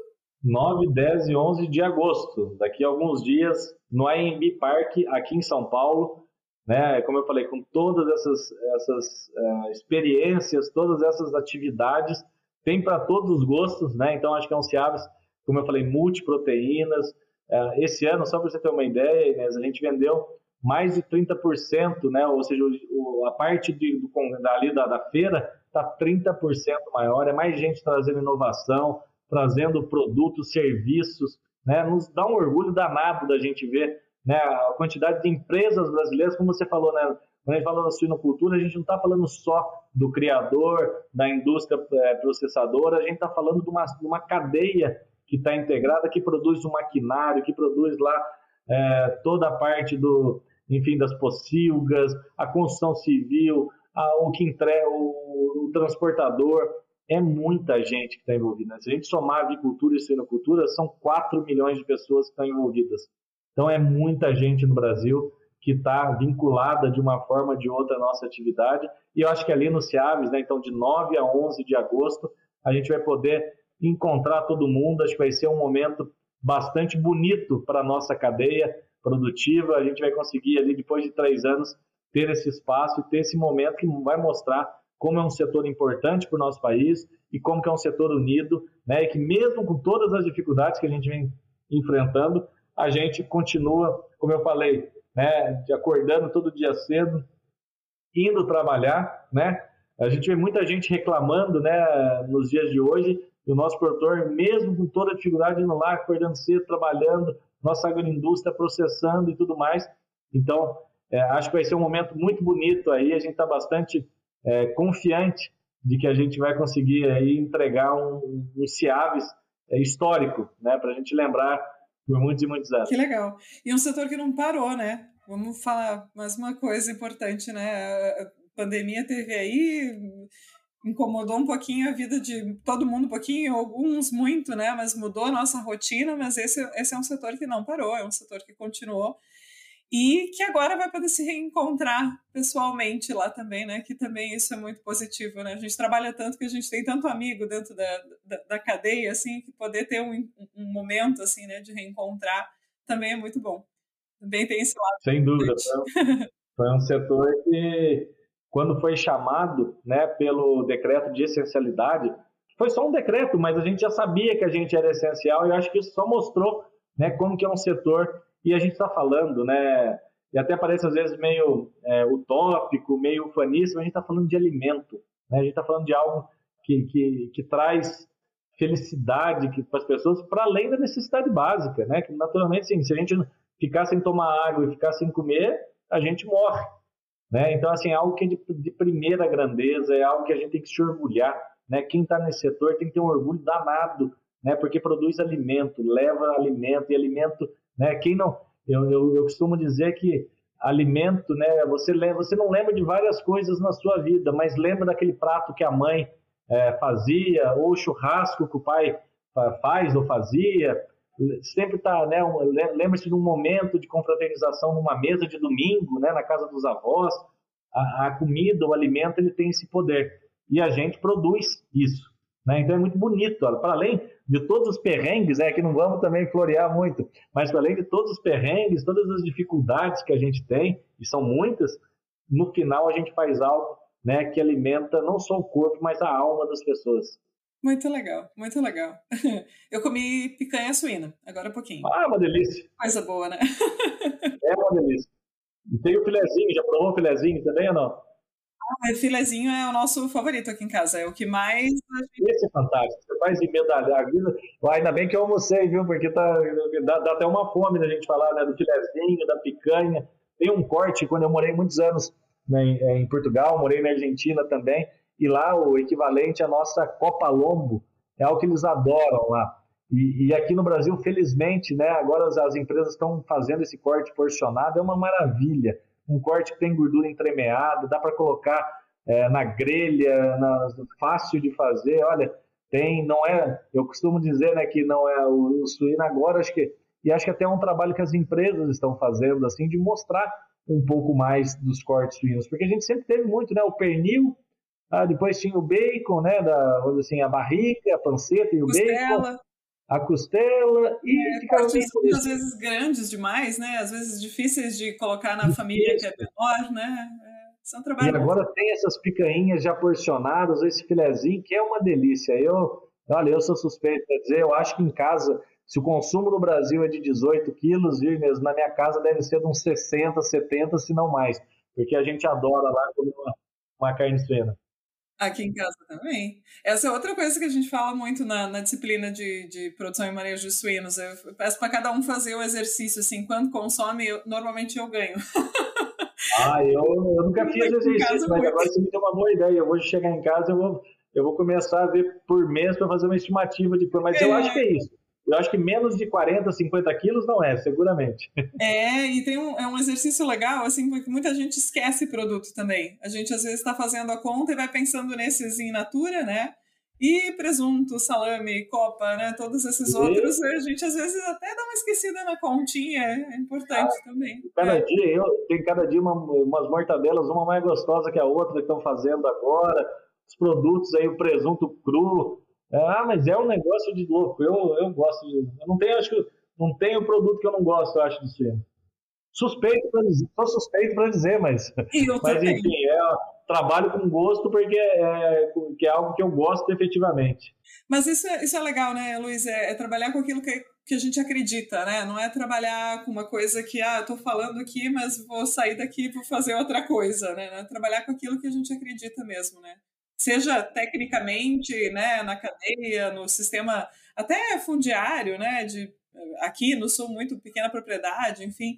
9, 10 e 11 de agosto. Daqui a alguns dias, no AMB Park, aqui em São Paulo. Né? Como eu falei, com todas essas, essas uh, experiências, todas essas atividades, tem para todos os gostos. Né? Então, acho que é um Ciaves, como eu falei, multiproteínas. Uh, esse ano, só para você ter uma ideia, Inês, a gente vendeu mais de 30%, né? ou seja, o, a parte de, do, dali da, da feira está 30% maior, é mais gente trazendo inovação, trazendo produtos, serviços, né? nos dá um orgulho danado da gente ver né? a quantidade de empresas brasileiras, como você falou, né? quando a gente fala da suinocultura, a gente não está falando só do criador, da indústria é, processadora, a gente está falando de uma, de uma cadeia que está integrada, que produz o maquinário, que produz lá é, toda a parte do, enfim, das pocilgas, a construção civil, a, o que entrega, o, o, transportador, é muita gente que está envolvida. Se a gente somar avicultura e suinocultura, são 4 milhões de pessoas que estão envolvidas. Então é muita gente no Brasil que está vinculada de uma forma ou de outra à nossa atividade. E eu acho que ali no Ciaves, né, então de 9 a 11 de agosto, a gente vai poder encontrar todo mundo. Acho que vai ser um momento bastante bonito para a nossa cadeia, produtiva, a gente vai conseguir ali, depois de três anos, ter esse espaço e ter esse momento que vai mostrar como é um setor importante para o nosso país e como que é um setor unido, né, e que mesmo com todas as dificuldades que a gente vem enfrentando, a gente continua, como eu falei, né, acordando todo dia cedo, indo trabalhar, né, a gente vê muita gente reclamando, né, nos dias de hoje, do nosso produtor, mesmo com toda a dificuldade, indo lá, acordando cedo, trabalhando, nossa agroindústria processando e tudo mais. Então, é, acho que vai ser um momento muito bonito aí, a gente está bastante é, confiante de que a gente vai conseguir aí entregar um, um Ciaves é, histórico, né, para a gente lembrar por muitos e muitos anos. Que legal. E um setor que não parou, né? Vamos falar mais uma coisa importante, né? A pandemia teve aí incomodou um pouquinho a vida de todo mundo, um pouquinho, alguns muito, né? Mas mudou a nossa rotina, mas esse, esse é um setor que não parou, é um setor que continuou e que agora vai poder se reencontrar pessoalmente lá também, né? Que também isso é muito positivo, né? A gente trabalha tanto que a gente tem tanto amigo dentro da, da, da cadeia, assim, que poder ter um, um momento, assim, né, de reencontrar também é muito bom. Também tem esse lado. Sem dúvida. Foi, foi um setor que quando foi chamado né, pelo decreto de essencialidade, foi só um decreto, mas a gente já sabia que a gente era essencial e eu acho que isso só mostrou né, como que é um setor e a gente está falando, né, e até parece às vezes meio é, utópico, meio ufaníssimo, a gente está falando de alimento, né, a gente está falando de algo que, que, que traz felicidade para as pessoas para além da necessidade básica, né, que naturalmente sim, se a gente ficar sem tomar água e ficar sem comer, a gente morre. Né? Então, assim, é algo que é de, de, primeira grandeza, é algo que a gente tem que se orgulhar. Né? Quem está nesse setor tem que ter um orgulho danado, né? porque produz alimento, leva alimento, e alimento, né? quem não... Eu, eu, eu costumo dizer que alimento, né? Você, lembra, você não lembra de várias coisas na sua vida, mas lembra daquele prato que a mãe é, fazia, ou o churrasco que o pai faz ou fazia, sempre está, né, lembra-se de um momento de confraternização numa mesa de domingo, né, na casa dos avós, a, a, comida, o alimento, ele tem esse poder. E a gente produz isso. Né? Então é muito bonito. Para além de todos os perrengues, é que não vamos também florear muito, mas além de todos os perrengues, todas as dificuldades que a gente tem, e são muitas, no final a gente faz algo né, que alimenta não só o corpo, mas a alma das pessoas. Muito legal, muito legal. Eu comi picanha suína, agora um pouquinho. Ah, uma delícia. Coisa boa, né? É uma delícia. E tem o filezinho, já provou o filezinho também ou não? Ah, o filezinho é o nosso favorito aqui em casa, é o que mais. Esse é fantástico, você faz em medalha. Ainda bem que eu almocei, viu? Porque tá, dá, dá até uma fome da gente falar né? do filezinho, da picanha. Tem um corte, quando eu morei muitos anos né, em Portugal, morei na Argentina também, e lá o equivalente à nossa Copa Lombo é algo que eles adoram lá. E, e aqui no Brasil, felizmente, né, agora as, as empresas estão fazendo esse corte porcionado, é uma maravilha. Um corte que tem gordura entremeada, dá para colocar é, na grelha, na, fácil de fazer. Olha, tem, não é, eu costumo dizer né, que não é o, o suíno agora, acho que, e acho que até é um trabalho que as empresas estão fazendo, assim, de mostrar um pouco mais dos cortes suínos, porque a gente sempre teve muito, né, o pernil, ah, depois tinha o bacon, né, da, assim, a barriga, a panceta e o costela. bacon, a costela e é, ficava muitas vezes grandes demais, né, às vezes difíceis de colocar na família que é menor, né, é, são trabalhos. E agora tem essas picanhas já porcionadas, esse filezinho que é uma delícia. Eu, olha, eu sou suspeito para dizer, eu acho que em casa se o consumo no Brasil é de 18 quilos, viu, mesmo na minha casa deve ser de uns 60, 70, se não mais. Porque a gente adora lá comer uma, uma carne suína. Aqui em casa também. Essa é outra coisa que a gente fala muito na, na disciplina de, de produção e manejo de suínos. Eu peço para cada um fazer o exercício, assim, quando consome, eu, normalmente eu ganho. Ah, eu, eu nunca fiz exercício, mas agora você me deu uma boa ideia. Eu vou chegar em casa, eu vou, eu vou começar a ver por mês para fazer uma estimativa de. Mas é. eu acho que é isso. Eu acho que menos de 40, 50 quilos não é, seguramente. É, e tem um, é um exercício legal, assim, porque muita gente esquece produto também. A gente às vezes está fazendo a conta e vai pensando nesses in natura, né? E presunto, salame, copa, né? Todos esses e... outros, a gente às vezes até dá uma esquecida na continha, é importante ah, também. Cada é. dia, eu tenho cada dia uma, umas mortadelas, uma mais gostosa que a outra que estão fazendo agora. Os produtos aí, o presunto cru, ah, mas é um negócio de louco. Eu, eu gosto de. Eu não tenho, acho que não tenho produto que eu não gosto, eu acho, de ser. Suspeito para dizer, sou suspeito para dizer, mas. mas enfim, é, trabalho com gosto porque é, que é algo que eu gosto efetivamente. Mas isso é, isso é legal, né, Luiz? É, é, trabalhar com aquilo que, que a gente acredita, né? Não é trabalhar com uma coisa que, ah, eu tô falando aqui, mas vou sair daqui para fazer outra coisa, né? É trabalhar com aquilo que a gente acredita mesmo, né? Seja tecnicamente, né, na cadeia, no sistema até fundiário, né, de aqui no sul muito pequena propriedade, enfim,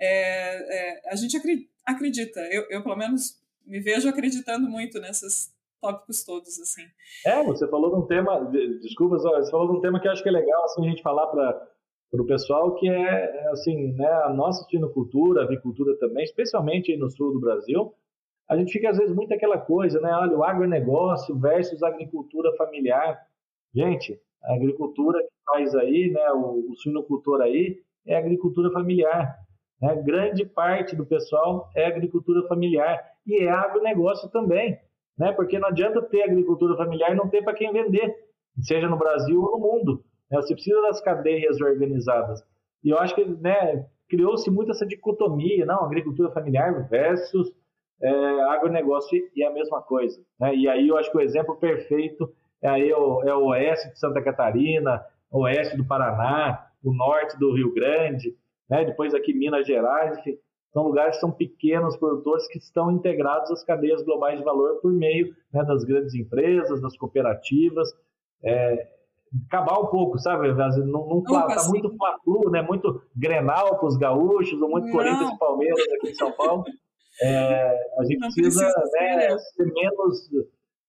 é, é, a gente acredita. Eu, eu pelo menos me vejo acreditando muito nesses tópicos todos assim. É, você falou de um tema, desculpa, você falou de um tema que eu acho que é legal assim a gente falar para para o pessoal que é assim, né, a nossa sinocultura, avicultura também, especialmente no sul do Brasil, a gente fica às vezes muito aquela coisa, né? Olha, o agronegócio versus a agricultura familiar. Gente, a agricultura que faz aí, né, o, o suinocultor aí, é agricultura familiar. Né? Grande parte do pessoal é agricultura familiar e é agronegócio também, né? Porque não adianta ter agricultura familiar e não ter para quem vender, seja no Brasil ou no mundo. Né? Você precisa das cadeias organizadas. E eu acho que né, criou-se muito essa dicotomia, não, agricultura familiar versus é, agronegócio e a mesma coisa. Né? E aí eu acho que o exemplo perfeito é, aí o, é o oeste de Santa Catarina, o oeste do Paraná, o norte do Rio Grande, né? depois aqui Minas Gerais, enfim, são lugares que são pequenos produtores que estão integrados às cadeias globais de valor por meio né, das grandes empresas, das cooperativas. É, acabar um pouco, sabe? Não, está tá muito fla né? Muito Grenal para os gaúchos, ou muito não. Corinthians e Palmeiras aqui em São Paulo. É, a gente precisa, precisa né, ser menos,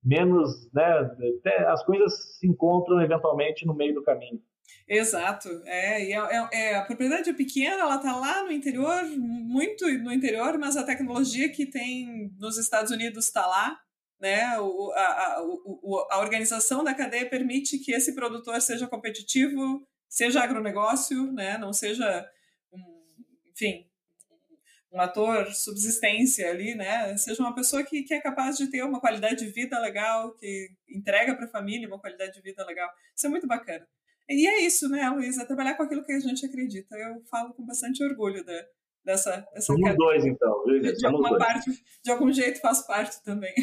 menos né, as coisas se encontram eventualmente no meio do caminho. Exato, é, e é, é, é, a propriedade é pequena, ela está lá no interior, muito no interior, mas a tecnologia que tem nos Estados Unidos está lá, né? O, a, a, o, a organização da cadeia permite que esse produtor seja competitivo, seja agronegócio, né? Não seja, um, enfim, um ator subsistência ali, né? Seja uma pessoa que, que é capaz de ter uma qualidade de vida legal, que entrega para a família uma qualidade de vida legal. Isso é muito bacana. E é isso, né, Luísa? Trabalhar com aquilo que a gente acredita. Eu falo com bastante orgulho da, dessa, dessa Somos dois, então. De, de alguma dois. parte, de algum jeito faz parte também.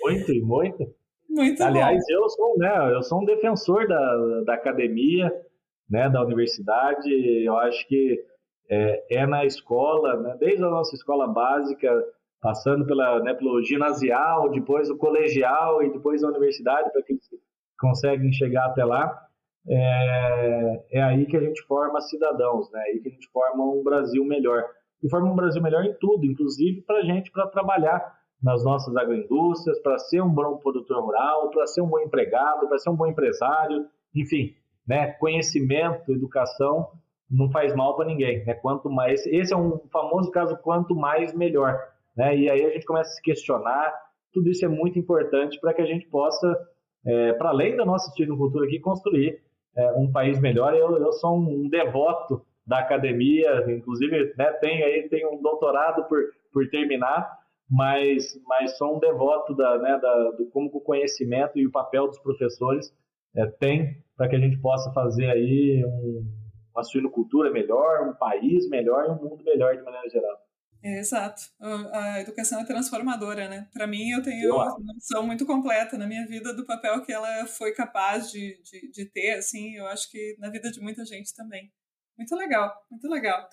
Muito, muito. Muito Aliás, bom. eu sou, né, eu sou um defensor da, da academia, né, da universidade. Eu acho que é, é na escola, né, desde a nossa escola básica, passando pela, né, pelo ginasial, depois o colegial e depois a universidade, para que eles conseguem chegar até lá. É, é, aí que a gente forma cidadãos, né? aí que a gente forma um Brasil melhor. e forma um Brasil melhor em tudo, inclusive para a gente, para trabalhar nas nossas agroindústrias, para ser um bom produtor rural, para ser um bom empregado, para ser um bom empresário, enfim, né? Conhecimento, educação não faz mal para ninguém, né? Quanto mais, esse é um famoso caso quanto mais melhor, né? E aí a gente começa a se questionar. Tudo isso é muito importante para que a gente possa, é, para além da nossa cultura aqui, construir é, um país melhor. Eu, eu sou um devoto da academia, inclusive né, tem aí tem um doutorado por, por terminar, mas, mas sou um devoto da, né, da, do como o conhecimento e o papel dos professores é, tem para que a gente possa fazer aí um, uma suinocultura melhor, um país melhor e um mundo melhor de maneira geral. É, exato. A educação é transformadora, né? Para mim, eu tenho uma noção muito completa na minha vida do papel que ela foi capaz de, de, de ter, assim, eu acho que na vida de muita gente também. Muito legal, muito legal.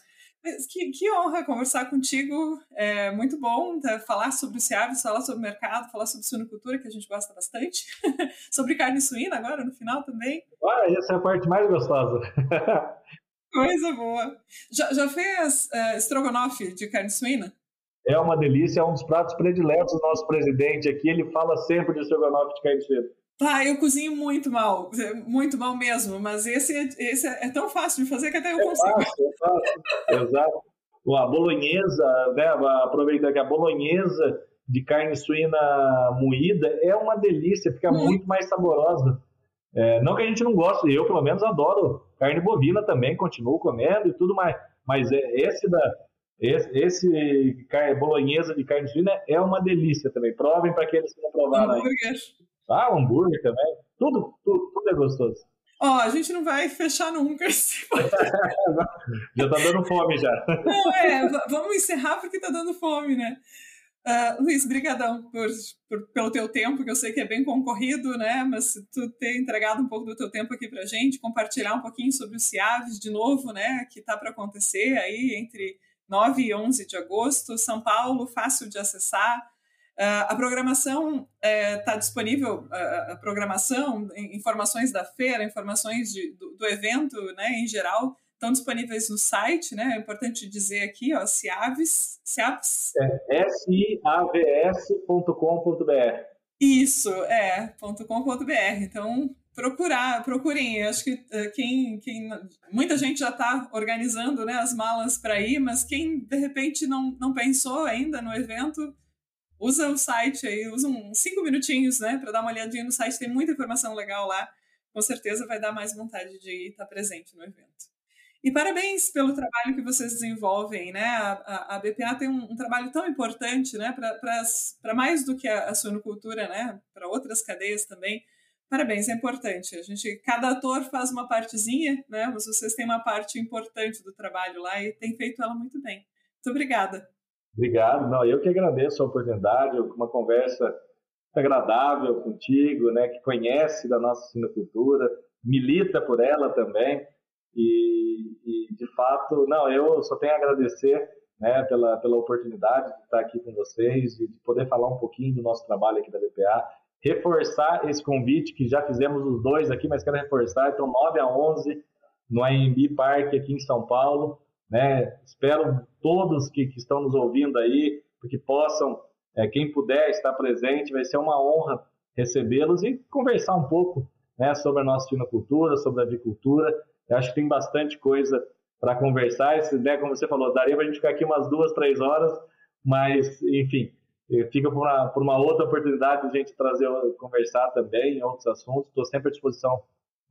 Que, que, honra conversar contigo. É muito bom tá, falar sobre o Ciaves, falar sobre o mercado, falar sobre suinocultura, que a gente gosta bastante. sobre carne suína agora, no final também. Ah, essa é a parte mais gostosa. Coisa boa. Já, já fez uh, estrogonofe de carne suína? É uma delícia, é um dos pratos prediletos do nosso presidente aqui. Ele fala sempre de estrogonofe de carne suína. Ah, eu cozinho muito mal, muito mal mesmo, mas esse, esse é tão fácil de fazer que até eu é consigo. Fácil, é fácil, exato. A bolonhesa, né, aproveitando que a bolonhesa de carne suína moída é uma delícia, fica muito, muito mais saborosa. É, não que a gente não goste, eu pelo menos adoro carne bovina também, continuo comendo e tudo mais, mas é, esse da esse, esse bolonhesa de carne suína é uma delícia também. Provem para aqueles que não provaram ainda. Ah, hambúrguer também. Tudo, tudo, tudo é gostoso. Ó, oh, a gente não vai fechar nunca esse Já tá dando fome já. Não, é, vamos encerrar porque tá dando fome, né? Uh, Luiz, brigadão por, por, pelo teu tempo, que eu sei que é bem concorrido, né? Mas tu ter entregado um pouco do teu tempo aqui pra gente, compartilhar um pouquinho sobre o Ciaves de novo, né? Que tá para acontecer aí entre 9 e 11 de agosto, São Paulo, fácil de acessar, Uh, a programação está eh, disponível, uh, a programação, informações da feira, informações de, do, do, evento né, em geral, estão disponíveis no site, né? É importante dizer aqui, ó, Ciaves, Ciaves. É savs.com.br. Isso, é, .com.br. Então, procurar, procurem. Eu acho que uh, quem, quem. Muita gente já está organizando né, as malas para ir, mas quem de repente não, não pensou ainda no evento usa o site aí, usa uns cinco minutinhos, né, para dar uma olhadinha no site, tem muita informação legal lá. Com certeza vai dar mais vontade de estar presente no evento. E parabéns pelo trabalho que vocês desenvolvem, né? A, a, a BPA tem um, um, trabalho tão importante, né? Para mais do que a, a suinocultura, né? Para outras cadeias também. Parabéns, é importante. A gente, cada ator faz uma partezinha, né? Mas vocês têm uma parte importante do trabalho lá e tem feito ela muito bem. Muito obrigada. Obrigado. Não, eu que agradeço a oportunidade, uma conversa agradável contigo, né, que conhece da nossa sinocultura, milita por ela também. E, e, de fato, não, eu só tenho a agradecer né, pela, pela oportunidade de estar aqui com vocês e de poder falar um pouquinho do nosso trabalho aqui da BPA, reforçar esse convite que já fizemos os dois aqui, mas quero reforçar, então 9 a 11 no AMB Park aqui em São Paulo, né? Espero todos que, que estão nos ouvindo aí, que possam, é, quem puder estar presente, vai ser uma honra recebê-los e conversar um pouco né, sobre a nossa sinocultura, sobre a avicultura. Eu acho que tem bastante coisa para conversar. Se der, como você falou, daria para a gente ficar aqui umas duas, três horas, mas, enfim, fica por uma, por uma outra oportunidade de a gente trazer, conversar também em outros assuntos. Estou sempre à disposição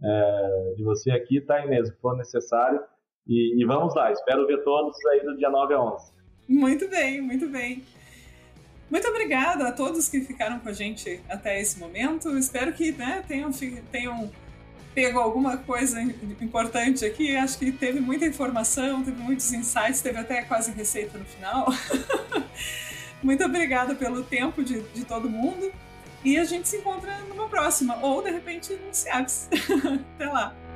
é, de você aqui, tá, Inês, se for necessário. E, e, vamos lá, espero ver todos aí do dia 9 a 11. Muito bem, muito bem. Muito obrigada a todos que ficaram com a gente até esse momento. Espero que né, tenham, tenham pego alguma coisa importante aqui. Acho que teve muita informação, teve muitos insights, teve até quase receita no final. Muito obrigada pelo tempo de, de todo mundo. E a gente se encontra numa próxima, ou de repente no CIAPS. Até lá!